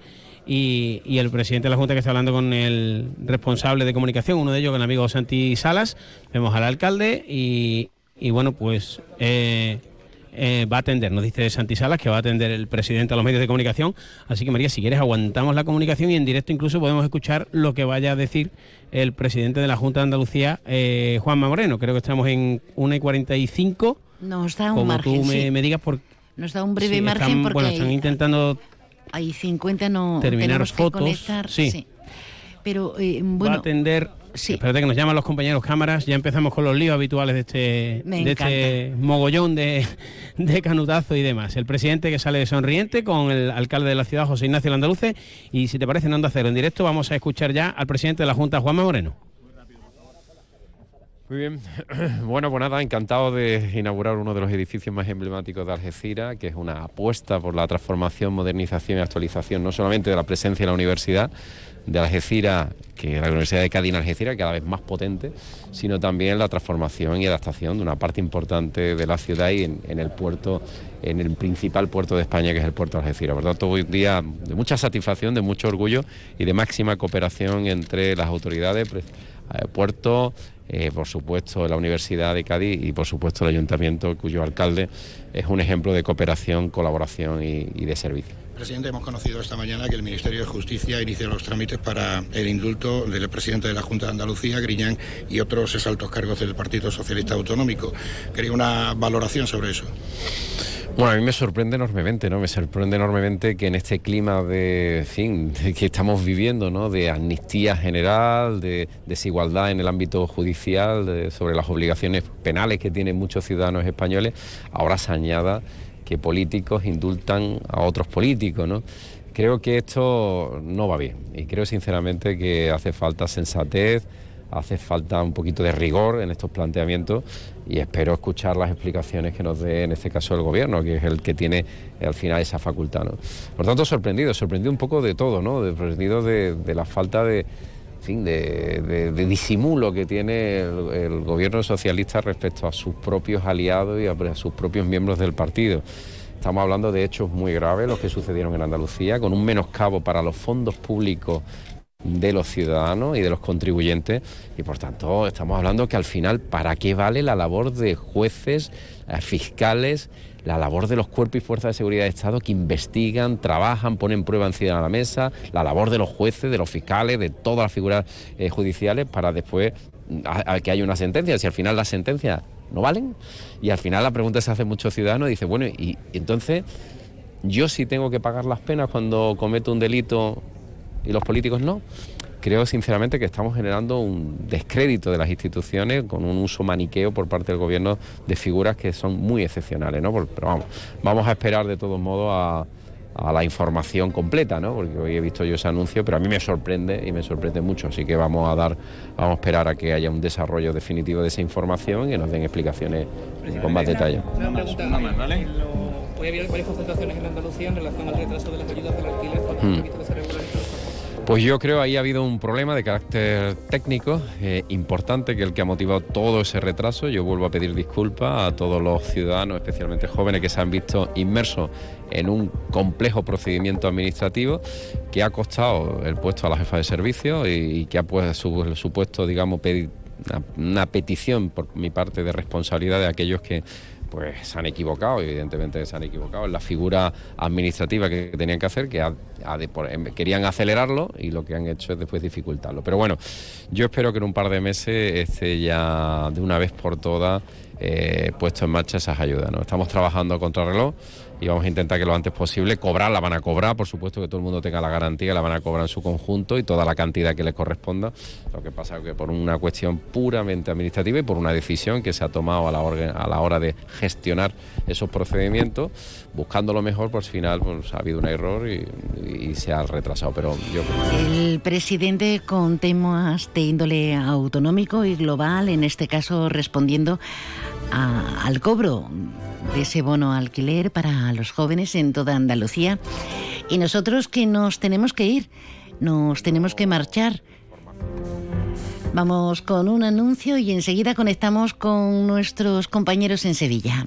y, y el presidente de la Junta que está hablando con el responsable de comunicación, uno de ellos con el amigo Santi Salas, vemos al alcalde y, y bueno pues eh, eh, va a atender, nos dice Santi Salas que va a atender el presidente a los medios de comunicación. Así que María, si quieres aguantamos la comunicación y en directo incluso podemos escuchar lo que vaya a decir el presidente de la Junta de Andalucía, eh, Juanma Moreno. Creo que estamos en 1 y 45. Nos da un Como margen. tú me, sí. me digas, por, Nos da un breve sí, margen están, porque bueno, están intentando hay 50 no terminar fotos. conectar, sí. Pero eh, va a bueno, atender. Espérate que nos llaman los compañeros cámaras. Ya empezamos con los líos habituales de este, Me de este mogollón de, de canutazo y demás. El presidente que sale sonriente con el alcalde de la ciudad, José Ignacio Landaluce. Y si te parece, en Onda Cero en directo, vamos a escuchar ya al presidente de la Junta, Juanma Moreno. Muy bien. Bueno, pues nada, encantado de inaugurar uno de los edificios más emblemáticos de Algeciras, que es una apuesta por la transformación, modernización y actualización, no solamente de la presencia de la universidad de Algeciras, que la Universidad de Cádiz en Algeciras, cada vez más potente, sino también la transformación y adaptación de una parte importante de la ciudad y en, el puerto, en el principal puerto de España, que es el puerto de Algeciras. Por tanto, hoy día de mucha satisfacción, de mucho orgullo y de máxima cooperación entre las autoridades, pre- eh, por supuesto la Universidad de Cádiz y por supuesto el Ayuntamiento, cuyo alcalde es un ejemplo de cooperación, colaboración y de servicio. Presidente, hemos conocido esta mañana que el Ministerio de Justicia inicia los trámites para el indulto del presidente de la Junta de Andalucía, Griñán, y otros exaltos cargos del Partido Socialista Autonómico. Quería una valoración sobre eso. Bueno, a mí me sorprende enormemente, ¿no? Me sorprende enormemente que en este clima de, fin, que estamos viviendo, ¿no? De amnistía general, de desigualdad en el ámbito judicial, sobre las obligaciones penales que tienen muchos ciudadanos españoles, ahora se añada que políticos indultan a otros políticos, ¿no? Creo que esto no va bien y creo sinceramente que hace falta sensatez, hace falta un poquito de rigor en estos planteamientos y espero escuchar las explicaciones que nos dé en este caso el gobierno, que es el que tiene eh, al final esa facultad. ¿no? Por tanto, sorprendido, sorprendido un poco de todo, ¿no? Sorprendido de, la falta de, fin, de, de- disimulo que tiene el, el gobierno socialista respecto a sus propios aliados y a, a sus propios miembros del partido. Estamos hablando de hechos muy graves, los que sucedieron en Andalucía, con un menoscabo para los fondos públicos de los ciudadanos y de los contribuyentes y por tanto estamos hablando que al final para qué vale la labor de jueces, eh, fiscales, la labor de los cuerpos y fuerzas de seguridad de Estado que investigan, trabajan, ponen prueba encima de la mesa, la labor de los jueces, de los fiscales, de todas las figuras eh, judiciales para después mm, que haya una sentencia. Si al final las sentencias no valen y al final la pregunta se hace muchos ciudadanos y dice, bueno, y entonces yo sí tengo que pagar las penas cuando cometo un delito y los políticos no. Creo sinceramente que estamos generando un descrédito de las instituciones con un uso maniqueo por parte del gobierno de figuras que son muy excepcionales, ¿no? Pero vamos, vamos a esperar de todos modos a, a la información completa, ¿no? Porque hoy he visto yo ese anuncio, pero a mí me sorprende y me sorprende mucho, así que vamos a dar, vamos a esperar a que haya un desarrollo definitivo de esa información y que nos den explicaciones con más detalle. Varias concentraciones en Andalucía en relación al retraso de las ayudas del alquiler. Pues yo creo ahí ha habido un problema de carácter técnico eh, importante que el que ha motivado todo ese retraso. Yo vuelvo a pedir disculpas a todos los ciudadanos, especialmente jóvenes, que se han visto inmersos en un complejo procedimiento administrativo que ha costado el puesto a la jefa de servicio y, que ha pues, su- supuesto, digamos, pedi- una, una petición por mi parte de responsabilidad de aquellos que pues se han equivocado, evidentemente se han equivocado en la figura administrativa que tenían que hacer, que em, querían acelerarlo y lo que han hecho es después dificultarlo. Pero bueno, yo espero que en un par de meses esté ya de una vez por todas eh, puesto en marcha esas ayudas. ¿no? Estamos trabajando a contrarreloj y vamos a intentar que lo antes posible cobrar, la van a cobrar, por supuesto que todo el mundo tenga la garantía, la van a cobrar en su conjunto y toda la cantidad que les corresponda. Lo que pasa es que por una cuestión puramente administrativa y por una decisión que se ha tomado a la, hora de gestionar esos procedimientos, buscando lo mejor, pues al final pues, ha habido un error y, se ha retrasado. Pero El presidente con temas de índole autonómico y global, en este caso respondiendo al cobro de ese bono alquiler para los jóvenes en toda Andalucía. Y nosotros que nos tenemos que ir, nos tenemos que marchar. Vamos con un anuncio y enseguida conectamos con nuestros compañeros en Sevilla.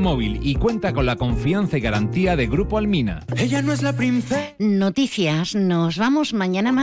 Móvil y cuenta con la confianza y garantía de Grupo Almina. Ella no es la princesa. Noticias, nos vamos mañana más.